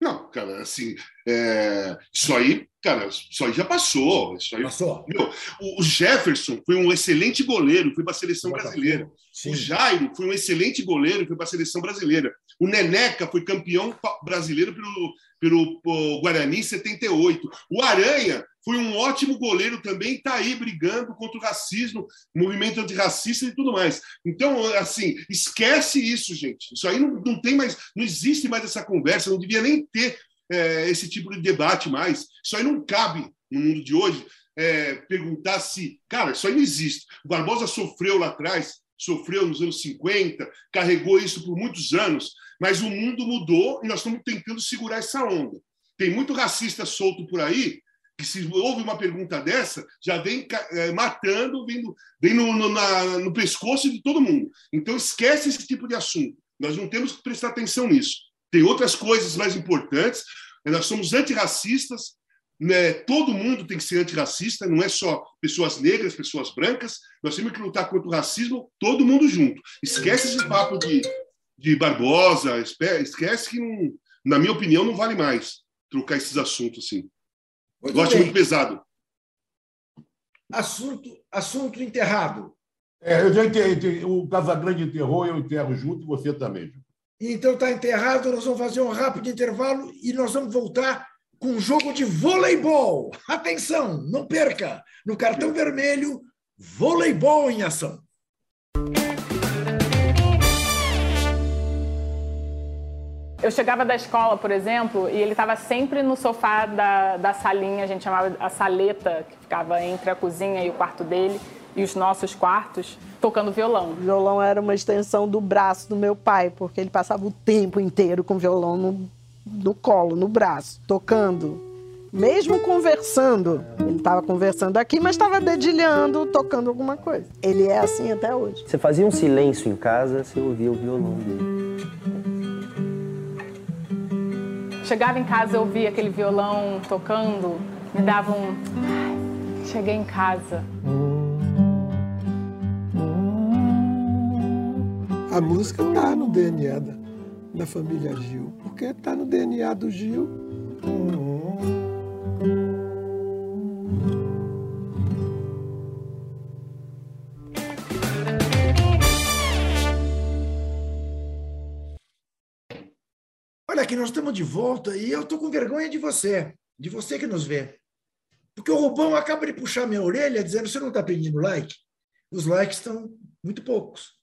B: Não, cara, assim, é... isso aí, cara, isso aí já passou. Isso aí...
A: Passou.
B: Meu, o Jefferson foi um excelente goleiro, foi para a seleção brasileira. Sim. O Jairo foi um excelente goleiro, foi para a seleção brasileira. O Neneca foi campeão brasileiro pelo, pelo Guarani em 78. O Aranha foi um ótimo goleiro também, está aí brigando contra o racismo, movimento antirracista e tudo mais. Então, assim, esquece isso, gente. Isso aí não, não tem mais, não existe mais essa conversa, não devia nem ter é, esse tipo de debate mais. Isso aí não cabe no mundo de hoje. É, perguntar se, cara, isso aí não existe. O Barbosa sofreu lá atrás, sofreu nos anos 50, carregou isso por muitos anos, mas o mundo mudou e nós estamos tentando segurar essa onda. Tem muito racista solto por aí que se houve uma pergunta dessa, já vem é, matando, no, vem no, no, na, no pescoço de todo mundo. Então esquece esse tipo de assunto. Nós não temos que prestar atenção nisso. Tem outras coisas mais importantes. Nós somos antirracistas, né? todo mundo tem que ser antirracista, não é só pessoas negras, pessoas brancas. Nós temos que lutar contra o racismo, todo mundo junto. Esquece esse papo de, de Barbosa, esquece que, não, na minha opinião, não vale mais trocar esses assuntos assim. Muito Gosto bem. muito pesado.
A: Assunto, assunto enterrado.
C: É, eu já enterrei, o Casagrande enterrou, eu enterro junto e você também.
A: Então está enterrado, nós vamos fazer um rápido intervalo e nós vamos voltar com um jogo de voleibol. Atenção, não perca! No cartão vermelho, voleibol em ação.
D: Eu chegava da escola, por exemplo, e ele estava sempre no sofá da, da salinha, a gente chamava a saleta, que ficava entre a cozinha e o quarto dele, e os nossos quartos, tocando violão.
E: O violão era uma extensão do braço do meu pai, porque ele passava o tempo inteiro com o violão no, no colo, no braço, tocando. Mesmo conversando, ele estava conversando aqui, mas estava dedilhando, tocando alguma coisa. Ele é assim até hoje.
F: Você fazia um silêncio em casa, você ouvia o violão dele.
D: chegava em casa, eu ouvia aquele violão tocando, me dava um. Ai, cheguei em casa.
G: A música tá no DNA da, da família Gil, porque tá no DNA do Gil.
A: que nós estamos de volta e eu estou com vergonha de você, de você que nos vê. Porque o Rubão acaba de puxar minha orelha dizendo: você não está pedindo like? Os likes estão muito poucos.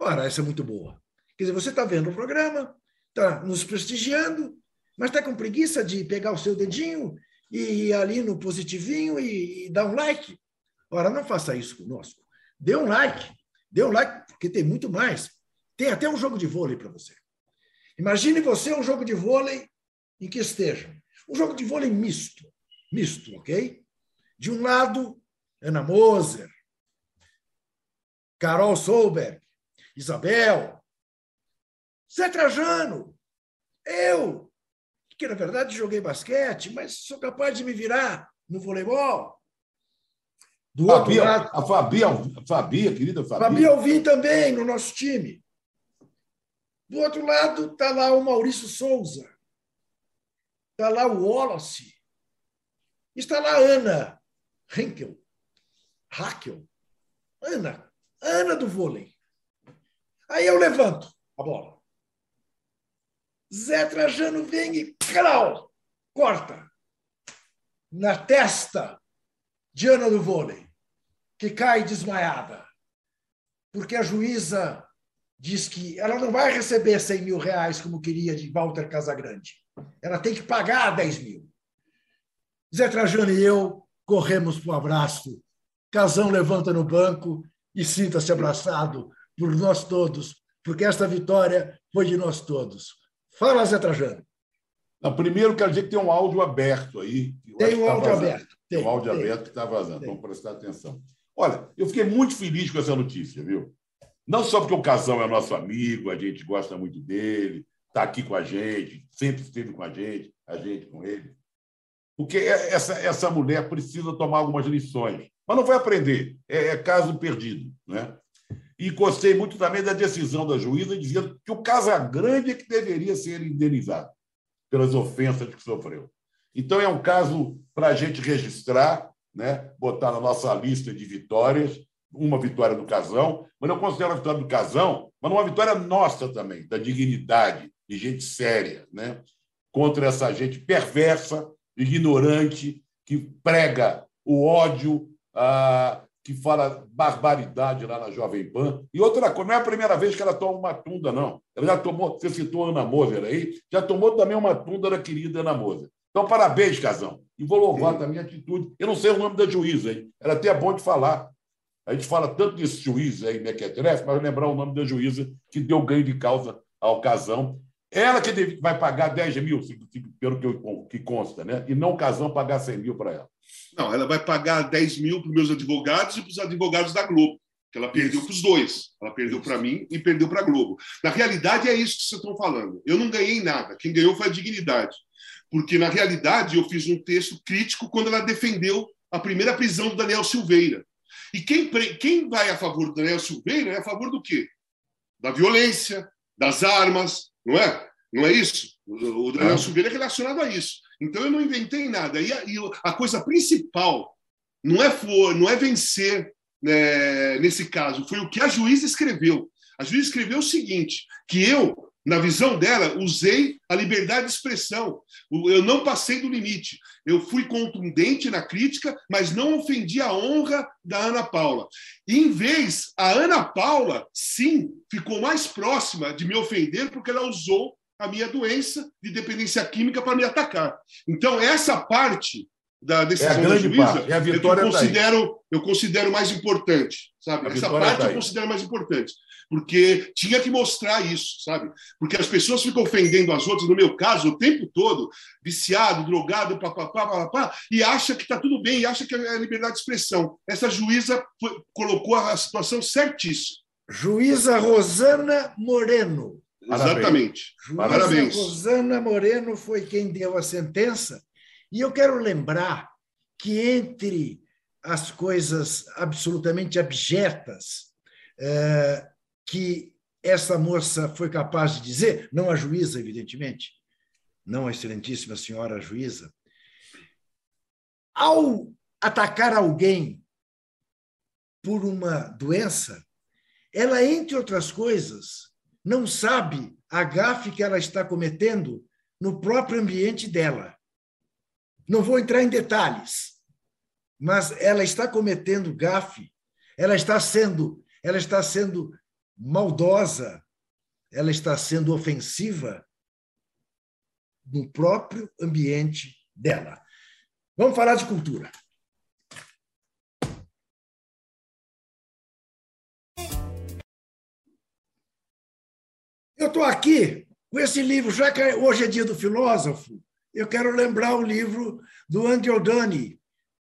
A: Ora, essa é muito boa. Quer dizer, você está vendo o programa, está nos prestigiando, mas está com preguiça de pegar o seu dedinho e ir ali no positivinho e, e dar um like? Ora, não faça isso conosco. Dê um like. Dê um like, porque tem muito mais. Tem até um jogo de vôlei para você. Imagine você um jogo de vôlei em que esteja. Um jogo de vôlei misto. Misto, ok? De um lado, Ana Moser, Carol Solberg, Isabel, Zé Trajano, eu, que na verdade joguei basquete, mas sou capaz de me virar no voleibol.
C: Do Fabia, outro lado, a Fabia, a Fabia, querida Fabia.
A: Fabia Alvim também no nosso time. Do outro lado está lá o Maurício Souza, está lá o Wallace, está lá a Ana Henkel, Raquel, Ana, Ana do vôlei. Aí eu levanto a bola. Zé Trajano vem e crau, corta na testa de Ana do vôlei, que cai desmaiada, porque a juíza diz que ela não vai receber 100 mil reais como queria de Walter Casagrande. Ela tem que pagar 10 mil. Zé Trajano e eu corremos para o abraço. Casão levanta no banco e sinta-se abraçado por nós todos, porque esta vitória foi de nós todos. Fala, Zé Trajano.
C: Não, primeiro, quero dizer que tem um áudio aberto aí.
A: Tem um tá áudio aberto.
C: Tem, tem um áudio tem. aberto que está vazando. Tem. Vamos prestar atenção. Olha, eu fiquei muito feliz com essa notícia, viu? Não só porque o Casão é nosso amigo, a gente gosta muito dele, está aqui com a gente, sempre esteve com a gente, a gente com ele. Porque é, essa, essa mulher precisa tomar algumas lições, mas não vai aprender, é, é caso perdido. Né? E gostei muito também da decisão da juíza dizendo que o Casagrande é que deveria ser indenizado. pelas ofensas que sofreu. Então, é um caso para a gente registrar, né? botar na nossa lista de vitórias, uma vitória do Casão, mas eu considero a vitória do Casão, mas uma vitória nossa também, da dignidade, de gente séria, né? contra essa gente perversa, ignorante, que prega o ódio, ah, que fala barbaridade lá na Jovem Pan. E outra coisa, não é a primeira vez que ela toma uma tunda, não. Ela já tomou, você citou a Ana Moser aí, já tomou também uma tunda da querida Ana Moser. Então, parabéns, Casão. E vou louvar também a atitude. Eu não sei o nome da juíza, hein? Era até bom de falar. A gente fala tanto desse juiz aí, Mequetrefe, mas lembrar o nome da juíza que deu ganho de causa ao Casão. Ela que vai pagar 10 mil, pelo que, que consta, né? e não o Casão pagar 100 mil para ela.
B: Não, ela vai pagar 10 mil para os meus advogados e para os advogados da Globo, que ela perdeu para os dois. Ela perdeu para mim e perdeu para a Globo. Na realidade, é isso que vocês estão falando. Eu não ganhei nada. Quem ganhou foi a dignidade. Porque, na realidade, eu fiz um texto crítico quando ela defendeu a primeira prisão do Daniel Silveira. E quem, quem vai a favor do Daniel Silveira é a favor do quê? Da violência, das armas, não é? Não é isso? O Daniel é. Silveira é relacionado a isso. Então eu não inventei nada. E a, e a coisa principal não é for, não é vencer né, nesse caso, foi o que a juíza escreveu. A juíza escreveu o seguinte: que eu, na visão dela, usei a liberdade de expressão. Eu não passei do limite. Eu fui contundente na crítica, mas não ofendi a honra da Ana Paula. E, em vez, a Ana Paula, sim, ficou mais próxima de me ofender porque ela usou a minha doença de dependência química para me atacar. Então, essa parte da decisão é da juíza, é a vitória eu, considero, tá eu considero mais importante, sabe? A essa parte tá eu considero mais importante, porque tinha que mostrar isso, sabe? Porque as pessoas ficam ofendendo as outras, no meu caso, o tempo todo, viciado, drogado, papapá, papapá, e acha que está tudo bem, e acha que é liberdade de expressão. Essa juíza foi, colocou a situação certíssima.
A: Juíza Rosana Moreno.
B: Exatamente.
A: Parabéns. Rosana Moreno foi quem deu a sentença. E eu quero lembrar que entre as coisas absolutamente abjetas é, que essa moça foi capaz de dizer, não a juíza, evidentemente, não a excelentíssima senhora juíza, ao atacar alguém por uma doença, ela, entre outras coisas, não sabe a gafe que ela está cometendo no próprio ambiente dela. Não vou entrar em detalhes, mas ela está cometendo gafe, ela está sendo, ela está sendo maldosa, ela está sendo ofensiva no próprio ambiente dela. Vamos falar de cultura. Eu estou aqui com esse livro, já que hoje é dia do filósofo, eu quero lembrar o livro do Andrew Dunny,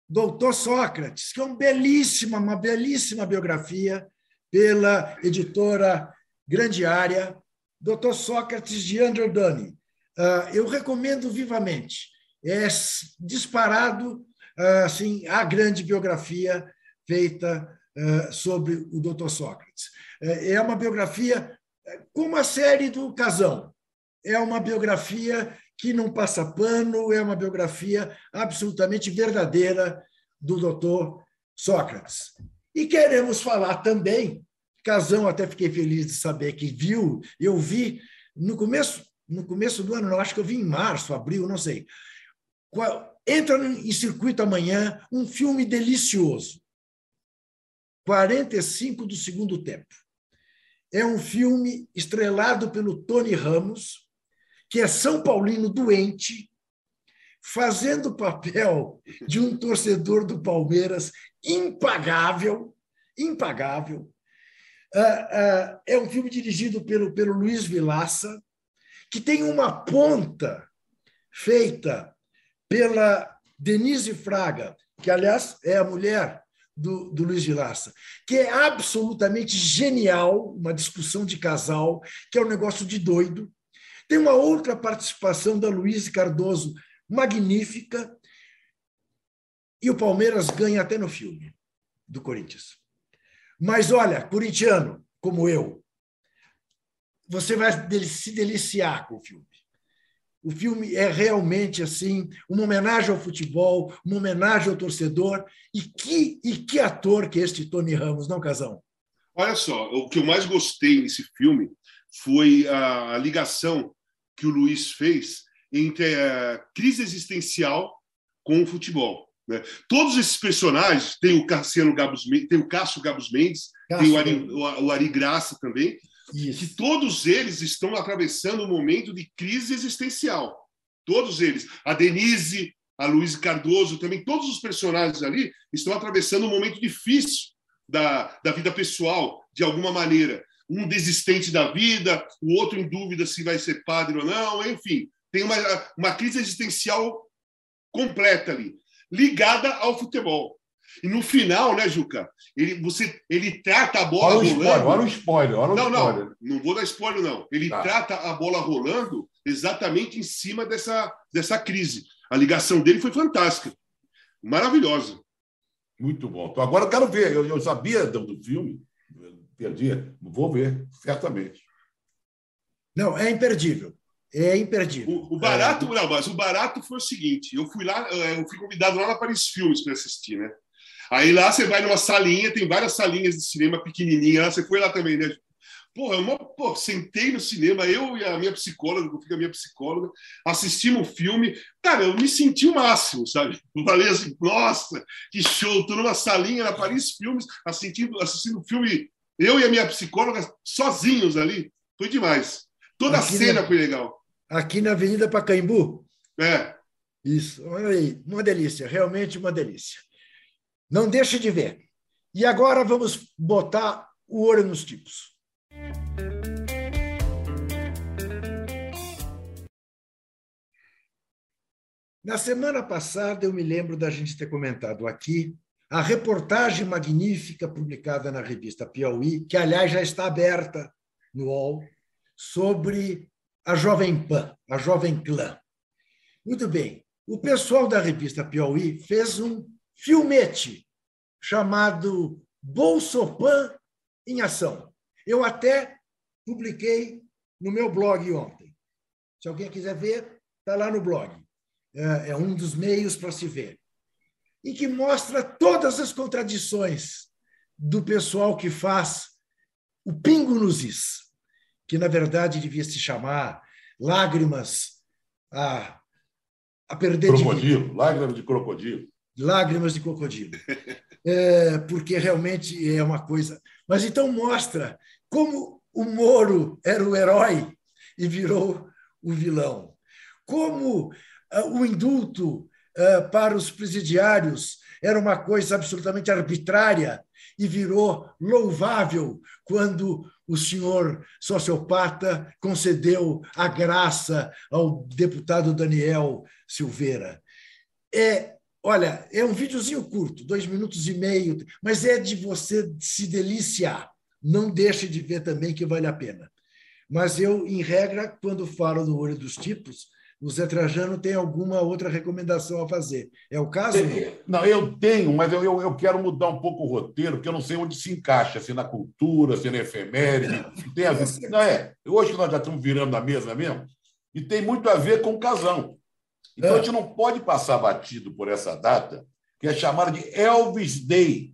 A: Doutor Sócrates, que é uma belíssima, uma belíssima biografia pela editora Grande Área, Doutor Sócrates de Andrew Dunny. Ah, eu recomendo vivamente. É disparado ah, assim a grande biografia feita ah, sobre o Doutor Sócrates. É, é uma biografia como a série do Casão. É uma biografia que não passa pano, é uma biografia absolutamente verdadeira do doutor Sócrates. E queremos falar também, Casão, até fiquei feliz de saber que viu, eu vi no começo, no começo do ano, não, acho que eu vi em março, abril, não sei. Entra em circuito amanhã um filme delicioso. 45 do segundo tempo. É um filme estrelado pelo Tony Ramos, que é São Paulino doente, fazendo o papel de um torcedor do Palmeiras impagável, impagável. Ah, ah, é um filme dirigido pelo, pelo Luiz Vilaça, que tem uma ponta feita pela Denise Fraga, que, aliás, é a mulher do, do Luiz Vilaça, que é absolutamente genial, uma discussão de casal, que é um negócio de doido. Tem uma outra participação da Luiz Cardoso, magnífica, e o Palmeiras ganha até no filme do Corinthians. Mas olha, corintiano, como eu, você vai se deliciar com o filme. O filme é realmente assim uma homenagem ao futebol, uma homenagem ao torcedor. E que, e que ator que é este Tony Ramos, não, Casão?
B: Olha só, o que eu mais gostei nesse filme foi a, ligação que o Luiz fez entre a crise existencial com o futebol. Né? Todos esses personagens, tem o Cassiano Gabus, tem o Cássio Gabus Mendes, Cássio. tem o Ari, o Ari Graça também, Isso. que todos eles estão atravessando um momento de crise existencial. Todos eles. A Denise, a Luiz Cardoso, também, todos os personagens ali estão atravessando um momento difícil da, da vida pessoal, de alguma maneira. Um desistente da vida, o outro em dúvida se vai ser padre ou não, enfim. Tem uma, uma crise existencial completa ali, ligada ao futebol. E no final, né, Juca? Ele, você, ele trata a bola
C: olha rolando. Spoiler, olha o spoiler, olha o
B: não,
C: spoiler.
B: Não, não vou dar spoiler, não. Ele tá. trata a bola rolando exatamente em cima dessa, dessa crise. A ligação dele foi fantástica. Maravilhosa.
C: Muito bom. Então, agora eu quero ver. Eu, eu sabia do, do filme, perdi. Vou ver, certamente.
A: Não, é imperdível. É imperdível.
B: O, o barato, é. não, mas o barato foi o seguinte: eu fui lá, eh, eu fui convidado lá na Paris Filmes para assistir, né? Aí lá você vai numa salinha, tem várias salinhas de cinema pequenininha. Você foi lá também, né? Porra, uma, pô, sentei no cinema, eu e a minha psicóloga, que fica a minha psicóloga, assistimos o filme. Cara, eu me senti o máximo, sabe? Eu falei assim, nossa, que show! Tô numa salinha na Paris Filmes, assistindo, assistindo o filme, eu e a minha psicóloga sozinhos ali. Foi demais. Toda Aqui a cena na... foi legal
A: aqui na Avenida Pacaembu.
B: É.
A: Isso, olha aí, uma delícia, realmente uma delícia. Não deixe de ver. E agora vamos botar o olho nos tipos. Na semana passada, eu me lembro da gente ter comentado aqui a reportagem magnífica publicada na revista Piauí, que, aliás, já está aberta no UOL, sobre a Jovem Pan, a Jovem Clã. Muito bem. O pessoal da revista Piauí fez um filmete chamado Bolsopan em Ação. Eu até publiquei no meu blog ontem. Se alguém quiser ver, está lá no blog. É, é um dos meios para se ver. E que mostra todas as contradições do pessoal que faz o pingo nos is que na verdade devia se chamar Lágrimas a, a perder
C: crocodilo, de lágrimas de crocodilo.
A: Lágrimas de crocodilo. É, porque realmente é uma coisa. Mas então mostra como o Moro era o herói e virou o vilão. Como uh, o indulto uh, para os presidiários era uma coisa absolutamente arbitrária e virou louvável quando o senhor sociopata concedeu a graça ao deputado Daniel Silveira. É, olha, é um videozinho curto, dois minutos e meio, mas é de você se deliciar. Não deixe de ver também que vale a pena. Mas eu, em regra, quando falo no olho dos tipos, o Zé Trajano tem alguma outra recomendação a fazer. É o caso?
C: Não, eu tenho, mas eu, eu, eu, quero mudar um pouco o roteiro, porque eu não sei onde se encaixa, se na cultura, se na efeméride. Tem a ver. Não é? Hoje nós já estamos virando a mesa mesmo, e tem muito a ver com o casão. Então é. a gente não pode passar batido por essa data, que é chamada de Elvis Day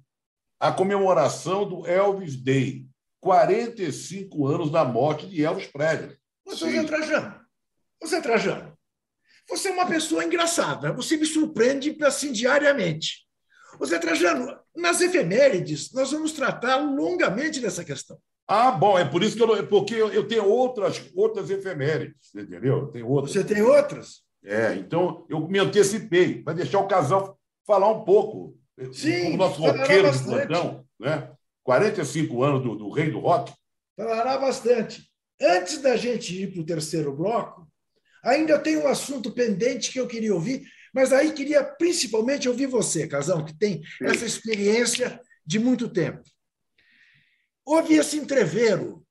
C: a comemoração do Elvis Day 45 anos da morte de Elvis Presley.
A: Mas, Zé Trajano, Zé Trajano, você é uma pessoa engraçada, você me surpreende assim diariamente. O Zé Trajano, nas efemérides, nós vamos tratar longamente dessa questão.
C: Ah, bom, é por isso que eu, porque eu tenho outras, outras efemérides, entendeu? Tem outras.
A: Você tem outras?
C: É, então eu me antecipei para deixar o casal falar um pouco.
A: Sim,
C: o nosso roqueiro de plantão, né? 45 anos do, do rei do rock.
A: Falará bastante. Antes da gente ir para o terceiro bloco, Ainda tem um assunto pendente que eu queria ouvir, mas aí queria principalmente ouvir você, Casão, que tem essa experiência de muito tempo. Houve esse entreveiro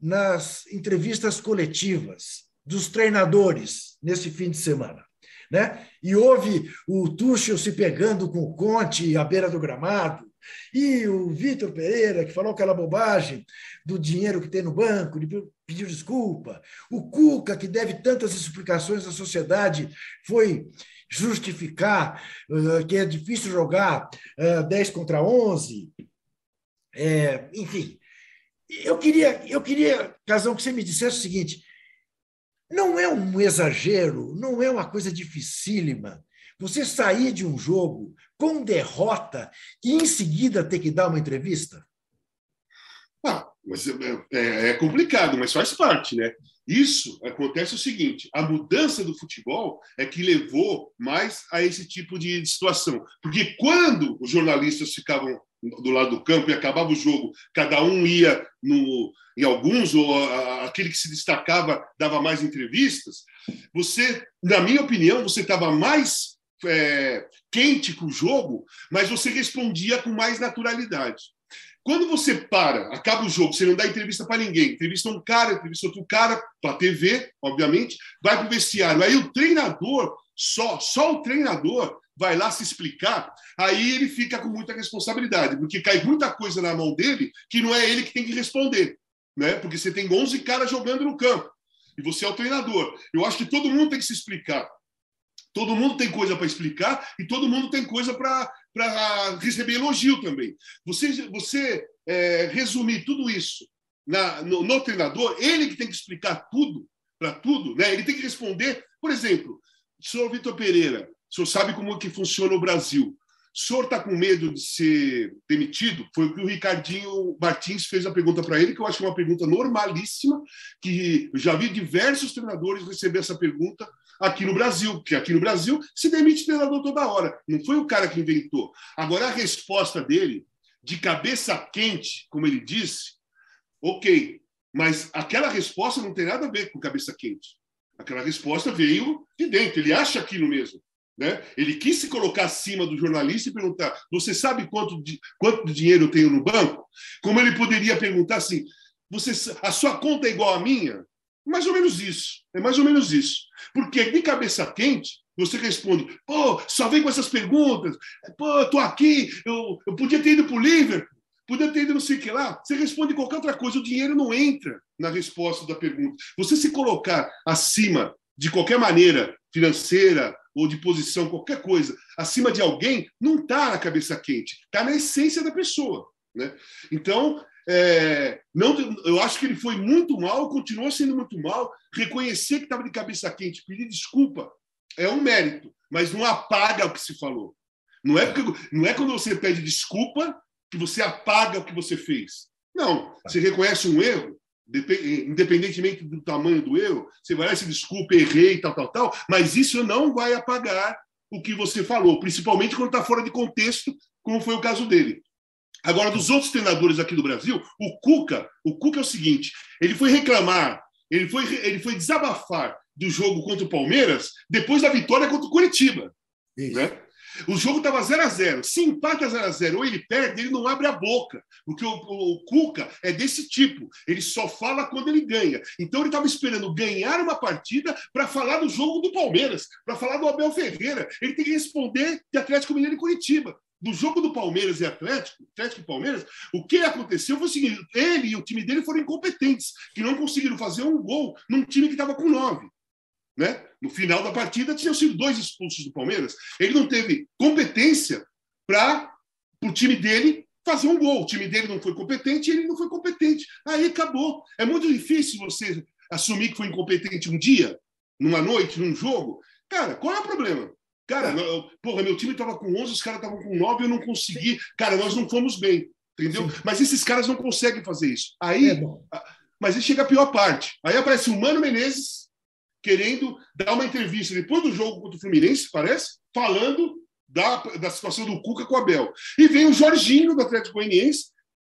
A: nas entrevistas coletivas dos treinadores nesse fim de semana. Né? E houve o Tuchel se pegando com o Conte à beira do gramado, E o Vitor Pereira, que falou aquela bobagem do dinheiro que tem no banco, de pediu desculpa. O Cuca, que deve tantas explicações à sociedade, foi justificar uh, que é difícil jogar uh, 10 contra 11. É, enfim, eu queria, eu queria, Casão, que você me dissesse o seguinte: não é um exagero, não é uma coisa dificílima você sair de um jogo com derrota e em seguida ter que dar uma entrevista?
B: Ah, mas é, é, é complicado, mas faz parte, né? Isso acontece o seguinte: a mudança do futebol é que levou mais a esse tipo de situação. Porque quando os jornalistas ficavam do lado do campo e acabava o jogo, cada um ia no, em alguns, ou a, aquele que se destacava dava mais entrevistas, você, na minha opinião, você estava mais é, quente com o jogo, mas você respondia com mais naturalidade. Quando você para, acaba o jogo, você não dá entrevista para ninguém, entrevista um cara, entrevista outro cara, para a TV, obviamente, vai para o vestiário. Aí o treinador, só, só o treinador vai lá se explicar, aí ele fica com muita responsabilidade, porque cai muita coisa na mão dele que não é ele que tem que responder, né? Porque você tem 11 caras jogando no campo e você é o treinador. Eu acho que todo mundo tem que se explicar. Todo mundo tem coisa para explicar e todo mundo tem coisa para receber elogio também. Você, você é, resumir tudo isso na, no, no, treinador, ele que tem que explicar tudo para tudo, né? ele tem que responder. Por exemplo, senhor Vitor Pereira, o senhor sabe como que funciona o Brasil. Senhor está com medo de ser demitido? Foi o que o Ricardinho Martins fez a pergunta para ele, que eu acho que é uma pergunta normalíssima, que já vi diversos treinadores receber essa pergunta aqui no Brasil, porque aqui no Brasil se demite treinador toda hora. Não foi o cara que inventou. Agora, a resposta dele, de cabeça quente, como ele disse, ok, mas aquela resposta não tem nada a ver com cabeça quente. Aquela resposta veio de dentro, ele acha aquilo mesmo. Né? Ele quis se colocar acima do jornalista e perguntar: Você sabe quanto, de, quanto dinheiro eu tenho no banco? Como ele poderia perguntar assim: você, A sua conta é igual à minha? Mais ou menos isso. É mais ou menos isso. Porque de cabeça quente, você responde, pô, só vem com essas perguntas. Pô, tô aqui, eu, eu podia ter ido para o Liverpool, podia ter ido não sei o que lá. Você responde qualquer outra coisa, o dinheiro não entra na resposta da pergunta. Você se colocar acima de qualquer maneira, financeira ou de posição, qualquer coisa, acima de alguém, não está na cabeça quente, está na essência da pessoa. Né? Então, é, não, eu acho que ele foi muito mal, continuou sendo muito mal. Reconhecer que estava de cabeça quente, pedir desculpa, é um mérito, mas não apaga o que se falou. Não é, porque, não é quando você pede desculpa que você apaga o que você fez. Não, você reconhece um erro, independentemente do tamanho do erro, você vai lá e se desculpa, errei, tal, tal, tal, mas isso não vai apagar o que você falou, principalmente quando está fora de contexto, como foi o caso dele. Agora, dos outros treinadores aqui do Brasil, o Cuca, o Cuca é o seguinte: ele foi reclamar, ele foi, ele foi desabafar do jogo contra o Palmeiras depois da vitória contra o Curitiba. Né? O jogo estava 0 a 0 Se empata 0 a 0 ou ele perde, ele não abre a boca. Porque o, o, o Cuca é desse tipo. Ele só fala quando ele ganha. Então ele estava esperando ganhar uma partida para falar do jogo do Palmeiras, para falar do Abel Ferreira. Ele tem que responder de Atlético Mineiro e Curitiba do jogo do Palmeiras e Atlético, Atlético e Palmeiras, o que aconteceu foi o seguinte: ele e o time dele foram incompetentes, que não conseguiram fazer um gol num time que estava com nove. Né? No final da partida, tinham sido dois expulsos do Palmeiras. Ele não teve competência para o time dele fazer um gol. O time dele não foi competente e ele não foi competente. Aí acabou. É muito difícil você assumir que foi incompetente um dia, numa noite, num jogo. Cara, qual é o problema? Cara, porra, meu time estava com 11, os caras estavam com 9, eu não consegui. Cara, nós não fomos bem, entendeu? Sim. Mas esses caras não conseguem fazer isso. Aí, é mas aí chega a pior parte. Aí aparece o Mano Menezes querendo dar uma entrevista depois do jogo contra o Fluminense, parece, falando da, da situação do Cuca com o Abel. E vem o Jorginho do Atlético Goianiense.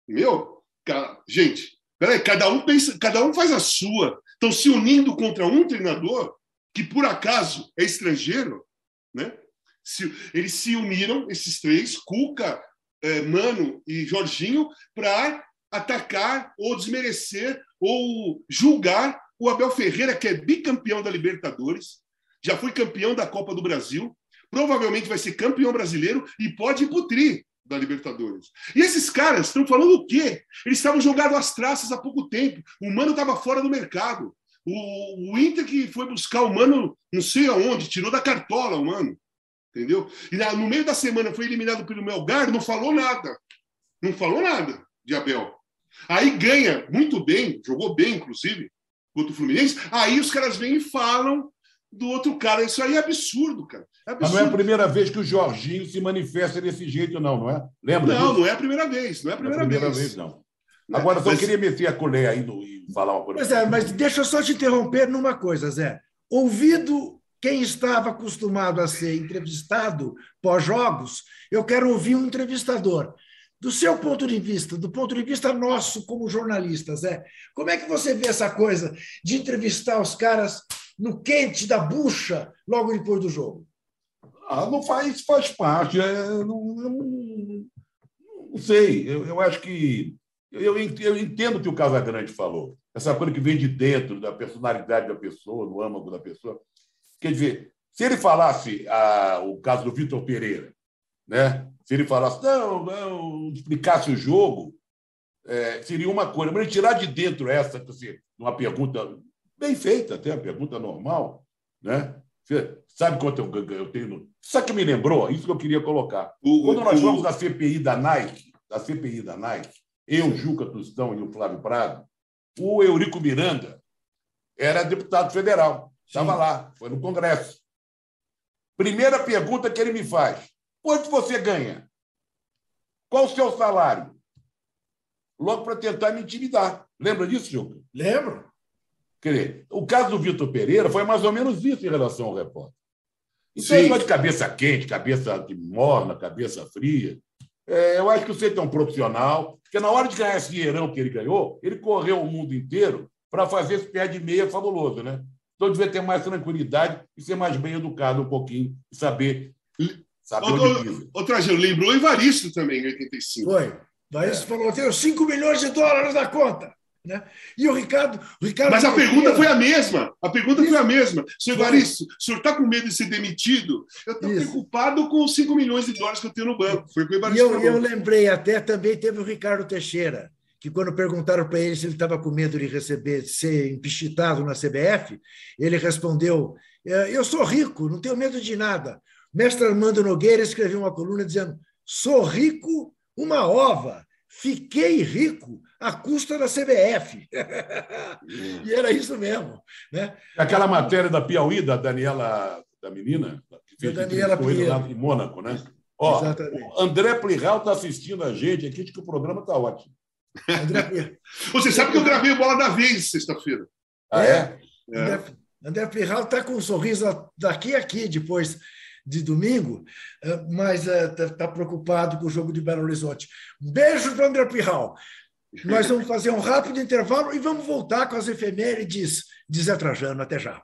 B: Meu, cara, gente, peraí, cada um pensa, cada um faz a sua. Estão se unindo contra um treinador que por acaso é estrangeiro né? Se, eles se uniram, esses três, Cuca, eh, Mano e Jorginho, para atacar ou desmerecer ou julgar o Abel Ferreira, que é bicampeão da Libertadores, já foi campeão da Copa do Brasil, provavelmente vai ser campeão brasileiro e pode ir para o tri da Libertadores. E esses caras estão falando o quê? Eles estavam jogados às traças há pouco tempo. O Mano estava fora do mercado. O, o, Inter que foi buscar o Mano, não sei aonde, tirou da cartola o Mano. Entendeu? E no meio da semana foi eliminado pelo Melgar, não falou nada. Não falou nada de Abel. Aí ganha muito bem, jogou bem, inclusive, contra o Fluminense. Aí os caras vêm e falam do outro cara. Isso aí é absurdo, cara. É absurdo.
C: Mas não é a primeira vez que o Jorginho se manifesta desse jeito, não, não é? Lembra?
B: Não, disso? não é a primeira vez. Não é a primeira,
C: é a primeira vez. vez. não. Agora, só mas... queria meter a colher aí no, e falar uma coisa.
A: Mas, é, mas deixa eu só te interromper numa coisa, Zé. Ouvido quem estava acostumado a ser entrevistado pós-jogos, eu quero ouvir um entrevistador. Do seu ponto de vista, do ponto de vista nosso como jornalistas, Zé, como é que você vê essa coisa de entrevistar os caras no quente da bucha logo depois do jogo?
C: Ah, não faz, faz parte. É, não, não, não, sei. Eu, eu acho que. Eu, eu entendo o que o Casagrande falou. Essa coisa que vem de dentro, da personalidade da pessoa, do âmago da pessoa. Quer dizer, se ele falasse ah, o caso do Vitor Pereira, né? Se ele falasse, não, não, explicasse o jogo, é, seria uma coisa. Mas ele tirar de dentro essa, assim, uma pergunta bem feita, até a pergunta normal, né? Você sabe quanto eu, eu tenho? Sabe que me lembrou? Isso que eu queria colocar. O, Quando nós fomos da CPI da Nike, da CPI da Nike, eu, Juca Tostão e o Flávio Prado, o Eurico Miranda era deputado federal, estava lá, foi no Congresso. Primeira pergunta que ele me faz: quanto você ganha? Qual o seu salário? Logo para tentar me intimidar. Lembra disso, Juca?
A: Lembro.
C: Quer dizer, o caso do Vitor Pereira foi mais ou menos isso em relação ao repórter. Então, Sim. de cabeça quente, cabeça morna, cabeça fria. É, eu acho que você é um profissional, porque na hora de ganhar esse dinheirão que ele ganhou, ele correu o mundo inteiro para fazer esse pé de meia fabuloso, né? Então, devia ter mais tranquilidade e ser mais bem educado um pouquinho e saber, saber
B: Outro, onde pisa. Outra, lembrou o Evaristo também, em 85.
A: Foi. Evaristo é. falou, tenho 5 milhões de dólares na conta. Né? E o Ricardo, o Ricardo.
B: Mas a pergunta foi a mesma. A pergunta Isso. foi a mesma. Senhor Evaristo, o senhor está com medo de ser demitido? Eu estou preocupado com os 5 milhões de dólares que eu tenho no banco. Foi o
A: Evaristo e eu, eu lembrei até, também teve o Ricardo Teixeira, que quando perguntaram para ele se ele estava com medo de receber, de ser empichitado na CBF, ele respondeu: é, Eu sou rico, não tenho medo de nada. Mestre Armando Nogueira escreveu uma coluna dizendo: Sou rico, uma ova, fiquei rico à custa da CBF. e era isso mesmo. Né?
C: Aquela matéria da Piauí, da Daniela, da menina,
A: que fez da Daniela lá
C: em Mônaco, né? Ó, o André Plihal está assistindo a gente aqui, de que o programa está ótimo.
B: André... Você sabe que eu gravei Bola da Vez sexta-feira.
A: Ah, é? é? André, André Plihal está com um sorriso daqui a aqui, depois de domingo, eh, mas está eh, preocupado com o jogo de Belo Horizonte. Um beijo para André Pirral. Nós vamos fazer um rápido intervalo e vamos voltar com as efemérides de Zé Trajano. Até já.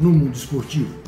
A: no mundo esportivo.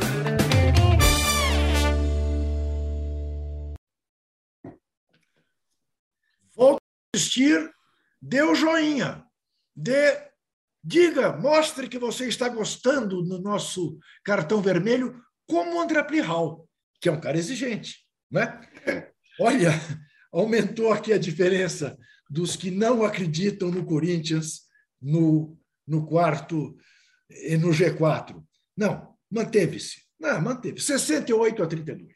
A: Assistir, dê o joinha, dê, diga, mostre que você está gostando no nosso cartão vermelho, como o André Plihal, que é um cara exigente. Né? Olha, aumentou aqui a diferença dos que não acreditam no Corinthians no, no quarto e no G4. Não, manteve-se. Não, manteve. 68 a 32.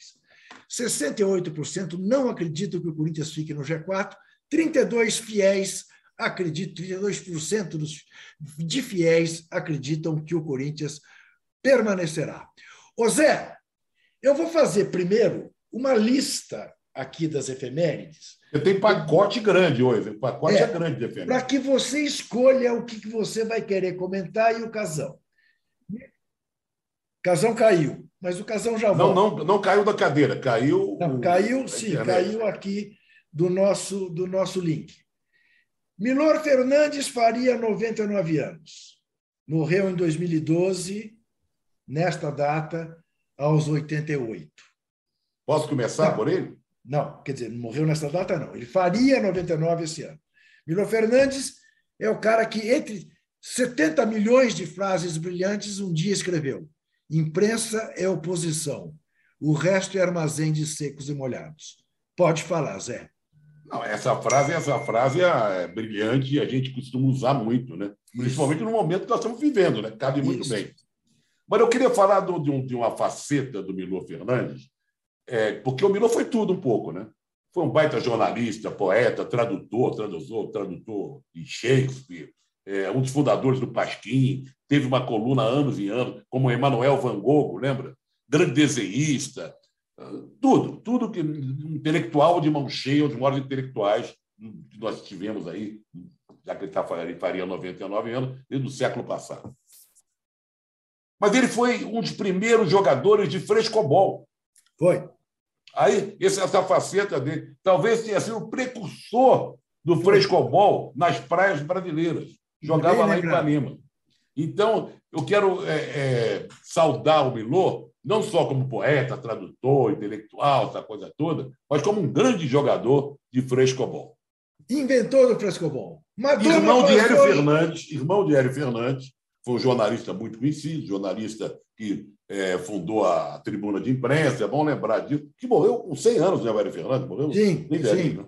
A: 68% não acreditam que o Corinthians fique no G4, 32 fiéis acreditam, 32% dos, de fiéis acreditam que o Corinthians permanecerá. Ô Zé, eu vou fazer primeiro uma lista aqui das efemérides.
C: Eu tenho pacote grande hoje, o pacote é, é grande de efemérides.
A: Para que você escolha o que você vai querer comentar e o Casão. Casão caiu, mas o Casão já
C: volta. Não, não, não caiu da cadeira, caiu.
A: Não, caiu, sim, caiu aqui do nosso, do nosso link. Milor Fernandes faria 99 anos. Morreu em 2012, nesta data, aos 88.
C: Posso começar
A: não,
C: por ele?
A: Não, quer dizer, morreu nessa data, não. Ele faria 99 esse ano. Milor Fernandes é o cara que, entre 70 milhões de frases brilhantes, um dia escreveu: Imprensa é oposição, o resto é armazém de secos e molhados. Pode falar, Zé.
C: Não, essa frase, essa frase é, é brilhante e a gente costuma usar muito, né? Principalmente no momento que nós estamos vivendo, né? Cabe muito Isso. bem. Mas eu queria falar do, de, um, de, uma faceta do Milor Fernandes, é, porque o Milor foi tudo um pouco, né? Foi um baita jornalista, poeta, tradutor, tradutor, tradutor de Shakespeare, é, um dos fundadores do Pasquim, teve uma coluna anos e anos, como Emanuel Van Gogh, lembra? Grande desenhista, tudo, tudo que intelectual de mão cheia, os maiores intelectuais que nós tivemos aí, já que ele, tá, ele faria 99 anos, desde o século passado. Mas ele foi um dos primeiros jogadores de frescobol.
A: Foi.
C: Aí, essa faceta dele, talvez tenha sido o precursor do frescobol nas praias brasileiras. Jogava lá em Ipanema. Então, eu quero é, é, saudar o Milô não só como poeta, tradutor, intelectual, essa coisa toda, mas como um grande jogador de frescobol.
A: Inventor do frescobol.
C: Madonna irmão de Hélio Fernandes, irmão de Hélio Fernandes, foi um jornalista muito conhecido, jornalista que é, fundou a Tribuna de Imprensa, é bom lembrar disso, que morreu com 100 anos, né, Hélio Fernandes? Morreu
A: sim, sim, né?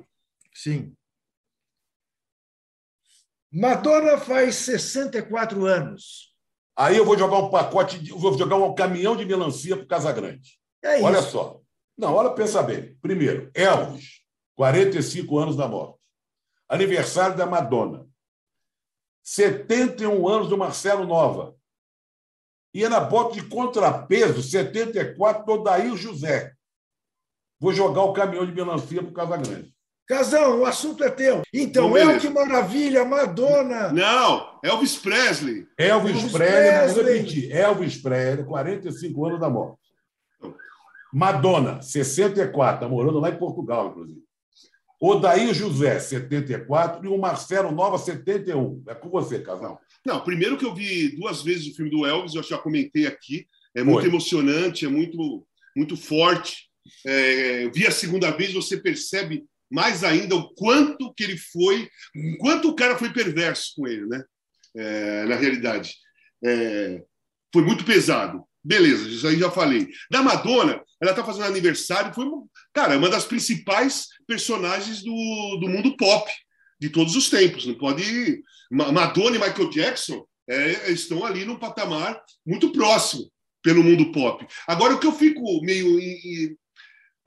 A: sim. Madonna faz 64 anos.
C: Aí eu vou jogar um pacote, de, vou jogar um caminhão de melancia para o Casagrande.
A: É
C: olha só. Não, olha, pensa bem. Primeiro, Elvis, 45 anos da morte. Aniversário da Madonna. 71 anos do Marcelo Nova. E na bota de contrapeso, 74, do Daí José. Vou jogar o caminhão de melancia para o Casagrande.
A: Casão, o assunto é teu. Então, Bom, El, que maravilha, Madonna.
B: Não, Elvis Presley.
C: Elvis, Elvis Presley, vou repetir. Elvis Presley, 45 anos da morte. Madonna, 64, está morando lá em Portugal, inclusive. Odair José, 74, e o Marcelo Nova, 71. É com você, Casão.
B: Não, primeiro que eu vi duas vezes o filme do Elvis, eu já comentei aqui. É muito Foi. emocionante, é muito, muito forte. É, eu vi a segunda vez, você percebe mais ainda o quanto que ele foi, o quanto o cara foi perverso com ele, né? É, na realidade. É, foi muito pesado. Beleza, isso aí já falei. Da Madonna, ela está fazendo aniversário, foi, cara, uma das principais personagens do, do mundo pop de todos os tempos. Não pode. Madonna e Michael Jackson é, estão ali num patamar muito próximo pelo mundo pop. Agora, o que eu fico meio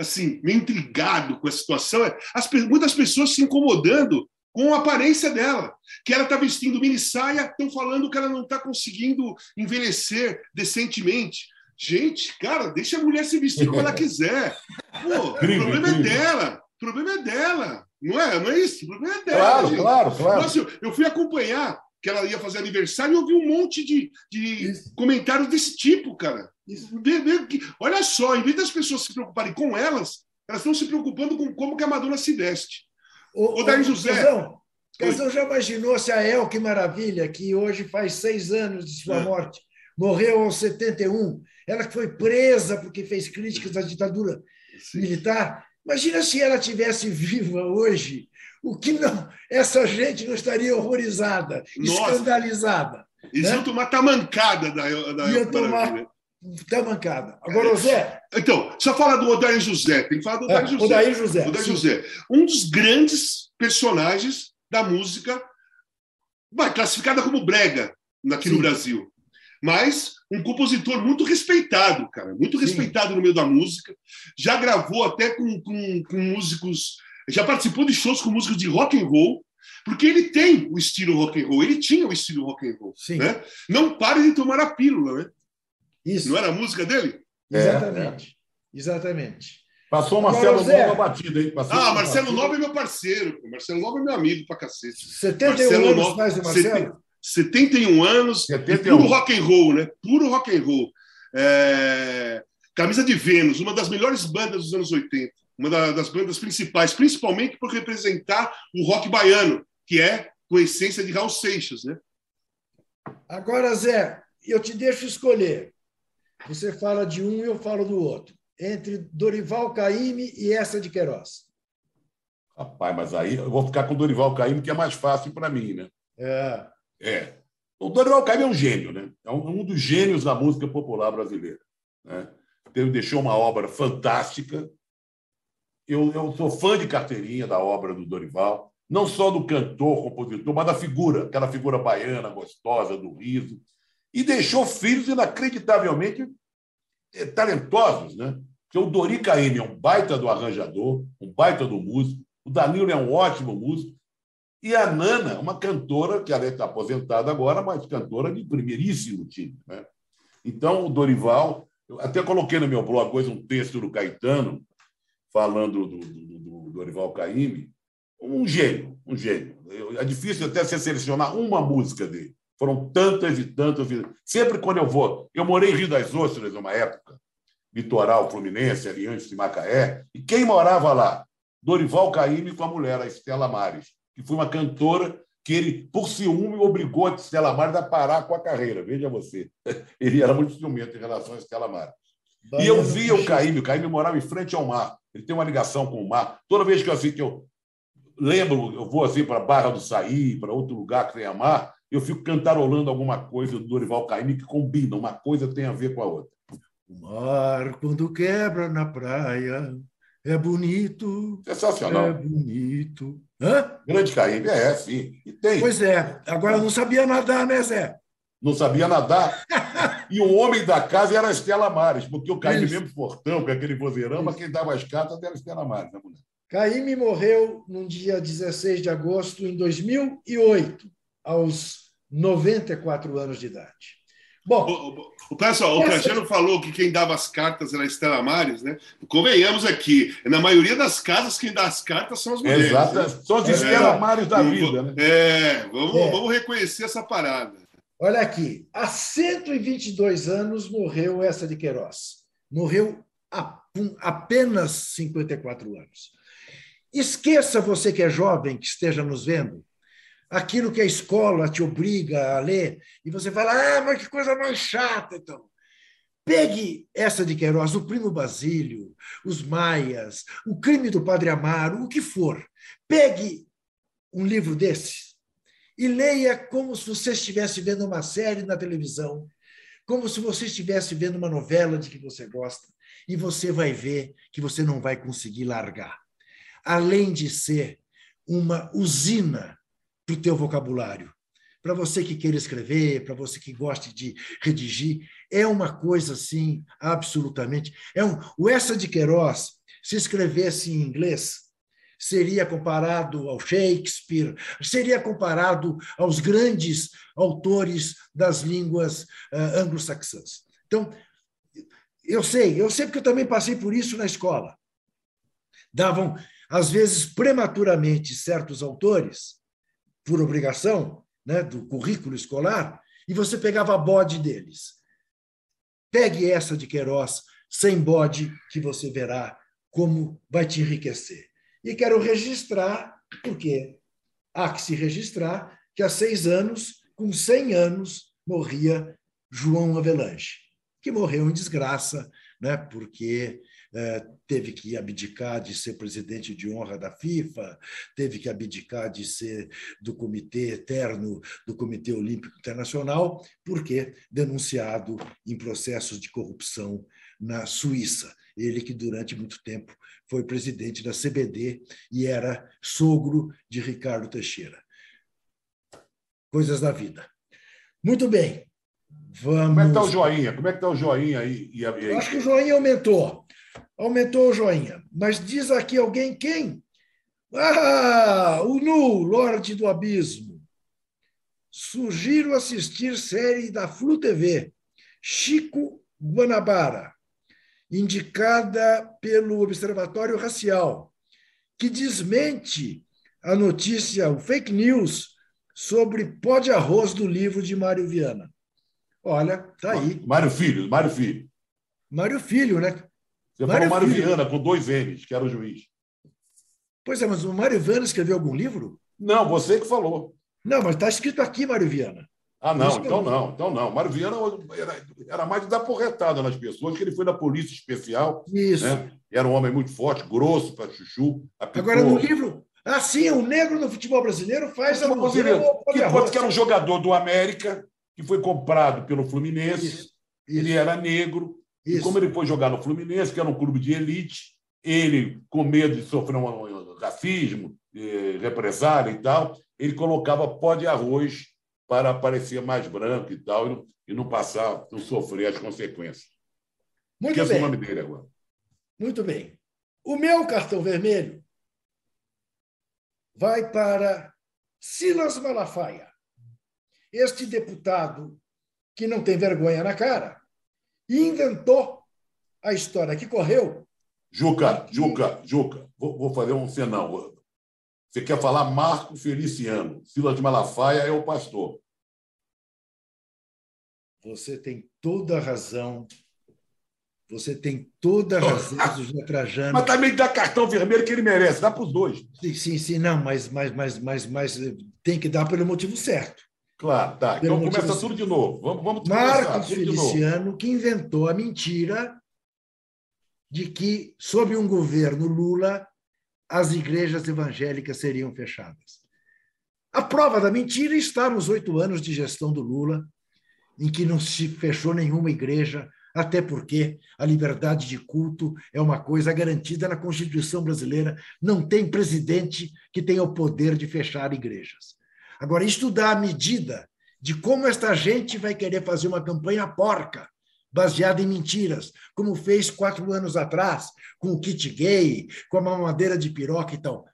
B: assim, meio intrigado com a situação é as, muitas pessoas se incomodando com a aparência dela, que ela está vestindo mini saia, estão falando que ela não está conseguindo envelhecer decentemente. Gente, cara, deixa a mulher se vestir como ela quiser. Pô, o problema é dela. O problema é dela. Não é? Não é isso? O problema é dela.
C: Claro, gente. claro, claro.
B: Nossa, eu, eu fui acompanhar que ela ia fazer aniversário e eu vi um monte de, de comentários desse tipo, cara. Olha só, em vez das pessoas se preocuparem com elas, elas estão se preocupando com como que a Madonna se veste.
A: O, o Daí José. Casão, Casão já imaginou se a El, que maravilha, que hoje faz seis anos de sua é. morte, morreu aos 71, ela que foi presa porque fez críticas à ditadura Sim. militar. Imagina se ela tivesse viva hoje, o que não, essa gente não estaria horrorizada, Nossa. escandalizada.
B: Isso né? tomar tamancada da, da
A: Ia tomar tamancada. Agora, Zé.
B: Então, só fala do Odair José, tem que falar do Odair é, José.
A: Odair José.
B: Odair José. Um dos grandes personagens da música, vai, classificada como brega aqui Sim. no Brasil. mas um compositor muito respeitado, cara, muito Sim. respeitado no meio da música. Já gravou até com, com, com, músicos, já participou de shows com músicos de rock and roll, porque ele tem o estilo rock and roll, ele tinha o estilo rock and roll. Sim. Né? Não pare de tomar a pílula, né?
A: Isso.
B: Não era a música dele?
A: Exatamente. É. Exatamente.
C: Passou o Marcelo Nova batida, hein? Passou
B: ah, Marcelo Nova é meu parceiro. Marcelo Nova é meu amigo pra cacete.
A: 71 Marcelo anos Nova, faz o Marcelo?
B: 71 anos, 71. puro rock and roll, né? Puro rock and roll. É... Camisa de Vênus, uma das melhores bandas dos anos 80, uma das bandas principais, principalmente por representar o rock baiano, que é com a essência de Raul Seixas, né?
A: Agora, Zé, eu te deixo escolher. Você fala de um e eu falo do outro entre Dorival Caymmi e essa de Queiroz?
C: Rapaz, mas aí eu vou ficar com Dorival Caymmi, que é mais fácil para mim, né?
A: É.
C: É. O Dorival Caymmi é um gênio, né? É um, dos gênios da música popular brasileira. Né? Ele deixou uma obra fantástica. Eu, eu sou fã de carteirinha da obra do Dorival, não só do cantor, compositor, mas da figura, aquela figura baiana, gostosa, do riso. E deixou filhos inacreditavelmente eh, talentosos, né? Porque o Dori Caymmi é um baita do arranjador, um baita do músico, o Danilo é um ótimo músico, e a Nana, uma cantora, que ela está aposentada agora, mas cantora de primeiríssimo time. Né? Então, o Dorival, eu até coloquei no meu blog hoje um texto do Caetano, falando do, do, do Dorival Caymmi, um gênio, um gênio. É difícil até se selecionar uma música dele. Foram tantas e tantas. Sempre quando eu vou. Eu morei em Rio das Ostras numa época, litoral Fluminense, ali antes de Macaé, e quem morava lá? Dorival Caymmi com a mulher, a Estela Mares, que foi uma cantora que ele, por ciúme, obrigou a Estela Mares a parar com a carreira. Veja você. Ele era muito ciumento em relação a Estela Mares. E eu via o Caymmi, o Caymmi morava em frente ao mar. Ele tem uma ligação com o mar. Toda vez que eu, assim, que eu lembro, eu vou assim para Barra do Saí, para outro lugar que tenha mar, eu fico cantarolando alguma coisa do Dorival Caymmi que combina, uma coisa tem a ver com a outra.
A: O mar, quando quebra na praia, é bonito.
C: Sensacional.
A: É bonito. Hã?
C: Grande Caymmi, é, sim. E tem.
A: Pois é. Agora não sabia nadar, né, Zé?
C: Não sabia nadar. e o homem da casa era a Estela Mares, porque o Caymmi mesmo fortão, com aquele vozeirão, mas quem dava as cartas era a Estela Mares, né, mulher?
A: Caymmi morreu no dia 16 de agosto de 2008 aos 94 anos de idade.
B: Bom, o, o, pessoal, o Cajano falou que quem dava as cartas era a Estela Mares, né? Convenhamos aqui, na maioria das casas, quem dá as cartas são as mulheres.
C: Exato, né? são as Estela Mares da vida, né?
B: É, vamos, é. vamos reconhecer essa parada.
A: Olha aqui, há 122 anos morreu essa de Queiroz. Morreu há apenas 54 anos. Esqueça você que é jovem, que esteja nos vendo, aquilo que a escola te obriga a ler, e você fala, ah, mas que coisa mais chata, então. Pegue essa de Queiroz, o Primo Basílio, os Maias, o crime do Padre Amaro, o que for. Pegue um livro desse e leia como se você estivesse vendo uma série na televisão, como se você estivesse vendo uma novela de que você gosta, e você vai ver que você não vai conseguir largar. Além de ser uma usina para o teu vocabulário. Para você que queira escrever, para você que goste de redigir, é uma coisa assim, absolutamente. É um, o Essa de Queiroz, se escrevesse em inglês, seria comparado ao Shakespeare, seria comparado aos grandes autores das línguas uh, anglo-saxãs. Então, eu sei, eu sei porque eu também passei por isso na escola. Davam, às vezes, prematuramente certos autores por obrigação né, do currículo escolar, e você pegava a bode deles. Pegue essa de Queiroz sem bode, que você verá como vai te enriquecer. E quero registrar, porque há que se registrar, que há seis anos, com cem anos, morria João Avelange, que morreu em desgraça, né, porque é, teve que abdicar de ser presidente de honra da FIFA, teve que abdicar de ser do Comitê Eterno do Comitê Olímpico Internacional, porque denunciado em processos de corrupção na Suíça. Ele que durante muito tempo foi presidente da CBD e era sogro de Ricardo Teixeira. Coisas da vida. Muito bem. Vamos...
C: Como é que está o joinha? Como é que está o joinha aí? E a...
A: Eu acho que o joinha aumentou. Aumentou o joinha. Mas diz aqui alguém quem? Ah, o Nu, Lorde do Abismo. Sugiro assistir série da Flu TV, Chico Guanabara, indicada pelo Observatório Racial, que desmente a notícia, o fake news, sobre pó de arroz do livro de Mário Viana. Olha, tá aí.
C: Mário Filho, Mário Filho.
A: Mário Filho, né?
C: Você Mário falou Mário Filho. Viana, com dois N's, que era o juiz.
A: Pois é, mas o Mário Viana escreveu algum livro?
C: Não, você que falou.
A: Não, mas está escrito aqui, Mário Viana.
C: Ah, não, então não, então não. Mário Viana era, era mais de dar porretada nas pessoas, que ele foi da Polícia Especial.
A: Isso.
C: Né? Era um homem muito forte, grosso para chuchu.
A: Apicou. Agora, no livro, ah, sim, o negro no futebol brasileiro faz a brasileiro,
C: que, que era um jogador do América, que foi comprado pelo Fluminense. Isso, isso. Ele era negro. Isso. E como ele foi jogar no Fluminense, que era um clube de elite, ele, com medo de sofrer um racismo, eh, represália e tal, ele colocava pó de arroz para parecer mais branco e tal, e não, e não passar, não sofrer as consequências.
A: Muito
C: Esqueça
A: bem.
C: o nome dele agora.
A: Muito bem. O meu cartão vermelho vai para Silas Malafaia, este deputado que não tem vergonha na cara e inventou a história que correu.
C: Juca, Juca, Juca, vou, vou fazer um senão. Você quer falar Marco Feliciano. Silas Malafaia é o pastor.
A: Você tem toda a razão. Você tem toda a razão, José Trajano.
C: Mas também dá cartão vermelho que ele merece, dá para os dois.
A: Sim, sim, sim, não, mas, mas, mas, mas, mas tem que dar pelo motivo certo.
C: Claro, tá. Pelo então começa certo. tudo de novo. Vamos, vamos
A: Marcos Feliciano, que inventou a mentira de que, sob um governo Lula, as igrejas evangélicas seriam fechadas. A prova da mentira está nos oito anos de gestão do Lula, em que não se fechou nenhuma igreja, até porque a liberdade de culto é uma coisa garantida na Constituição brasileira. Não tem presidente que tenha o poder de fechar igrejas. Agora, dá a medida de como esta gente vai querer fazer uma campanha porca, baseada em mentiras, como fez quatro anos atrás, com o kit gay, com a mamadeira de piroca e tal.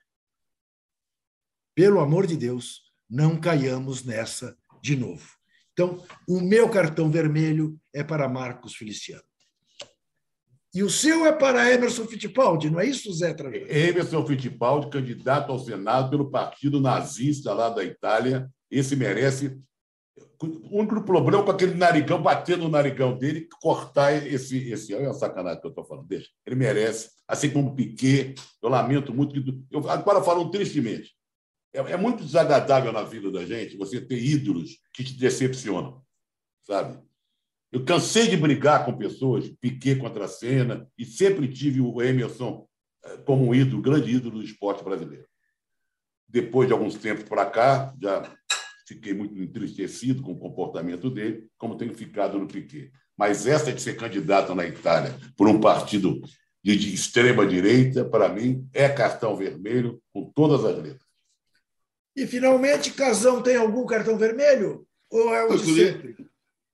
A: Pelo amor de Deus, não caiamos nessa de novo. Então, o meu cartão vermelho é para Marcos Feliciano. E o seu é para Emerson Fittipaldi, não é isso, Zé Trajano?
C: Emerson Fittipaldi, candidato ao Senado pelo Partido Nazista lá da Itália. Esse merece o único problema com aquele narigão, bater no narigão dele, cortar esse. esse olha a sacanagem que eu estou falando, deixa. Ele merece, assim como o Piquet. Eu lamento muito que. Eu, agora falando tristemente. É, é, muito desagradável na vida da gente você ter ídolos que te decepcionam, sabe? Eu cansei de brigar com pessoas, Piquet contra a Senna, e sempre tive o Emerson eh, como um ídolo, grande ídolo do esporte brasileiro. Depois de alguns tempos para cá, já fiquei muito entristecido com o comportamento dele, como tenho ficado no Piquet. Mas essa de ser candidato na Itália por um partido de, extrema-direita, para mim, é cartão vermelho com todas as letras.
A: E, finalmente, Casão tem algum cartão vermelho? Ou é o de sempre?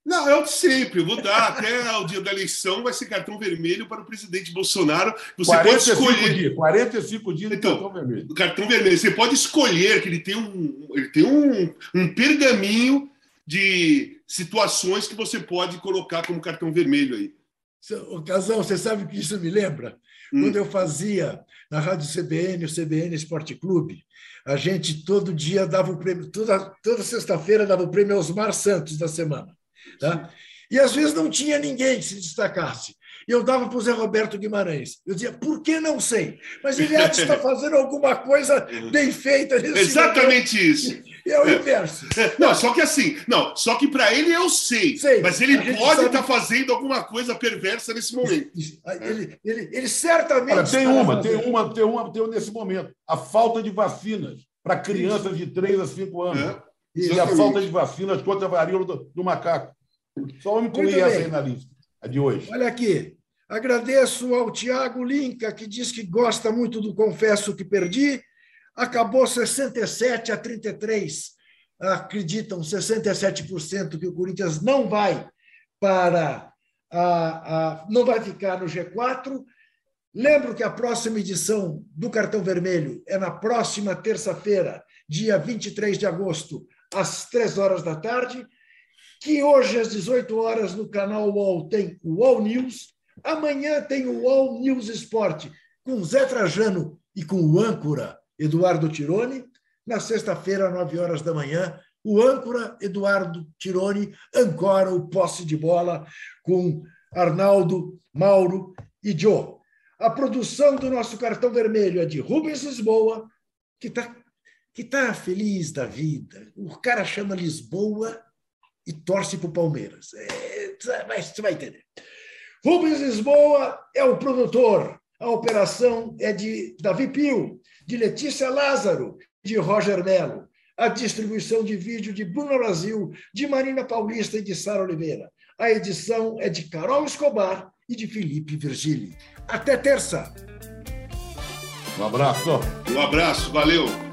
B: Não, é o de sempre. Eu vou dar até o dia da eleição, vai ser cartão vermelho para o presidente Bolsonaro. Você pode escolher.
C: Dias, 45 dias de então, cartão vermelho.
B: Cartão vermelho. Você pode escolher que ele tem um, ele tem um, um pergaminho de situações que você pode colocar como cartão vermelho aí.
A: O Casão, você sabe que isso me lembra? Hum. Quando eu fazia na Rádio CBN, o CBN Esporte Clube, a gente todo dia dava o prêmio, toda, toda sexta-feira dava o prêmio Osmar Santos da semana. Tá? E às vezes não tinha ninguém que se destacasse. E eu dava para o Zé Roberto Guimarães. Eu dizia, por que não sei? Mas ele há de estar fazendo alguma coisa bem feita.
B: Nesse Exatamente momento. isso.
A: E é o inverso.
B: Não, só que assim, não, só que para ele eu sei, sei, mas ele pode estar tá fazendo alguma coisa perversa nesse momento.
A: Ele, ele, ele certamente.
C: Olha, tem uma, tem uma, tem uma, tem uma nesse momento. A falta de vacinas para crianças de 3 a 5 anos. É. E a falta de vacinas contra a varíola do, do macaco. Só me incluir essa aí na lista, a de hoje.
A: Olha aqui. Agradeço ao Tiago Linca, que diz que gosta muito do Confesso que Perdi. Acabou 67 a 33. acreditam 67% que o Corinthians não vai para a, a, não vai ficar no G4. Lembro que a próxima edição do Cartão Vermelho é na próxima terça-feira, dia 23 de agosto, às 3 horas da tarde, que hoje às 18 horas no canal UOL tem o UOL News, amanhã tem o UOL News Esporte com Zé Trajano e com o âncora Eduardo Tironi, na sexta-feira, às 9 horas da manhã, o âncora Eduardo Tironi ancora o posse de bola com Arnaldo, Mauro e Joe. A produção do nosso cartão vermelho é de Rubens Lisboa, que está que tá feliz da vida. O cara chama Lisboa e torce para o Palmeiras. É, você vai entender. Rubens Lisboa é o produtor. A operação é de Davi Pio, de Letícia Lázaro, de Roger Melo. A distribuição de vídeo de Bruno Brasil, de Marina Paulista e de Sara Oliveira. A edição é de Carol Escobar e de Felipe Virgili. Até terça.
C: Um abraço.
B: Um abraço, valeu.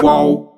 H: Qual?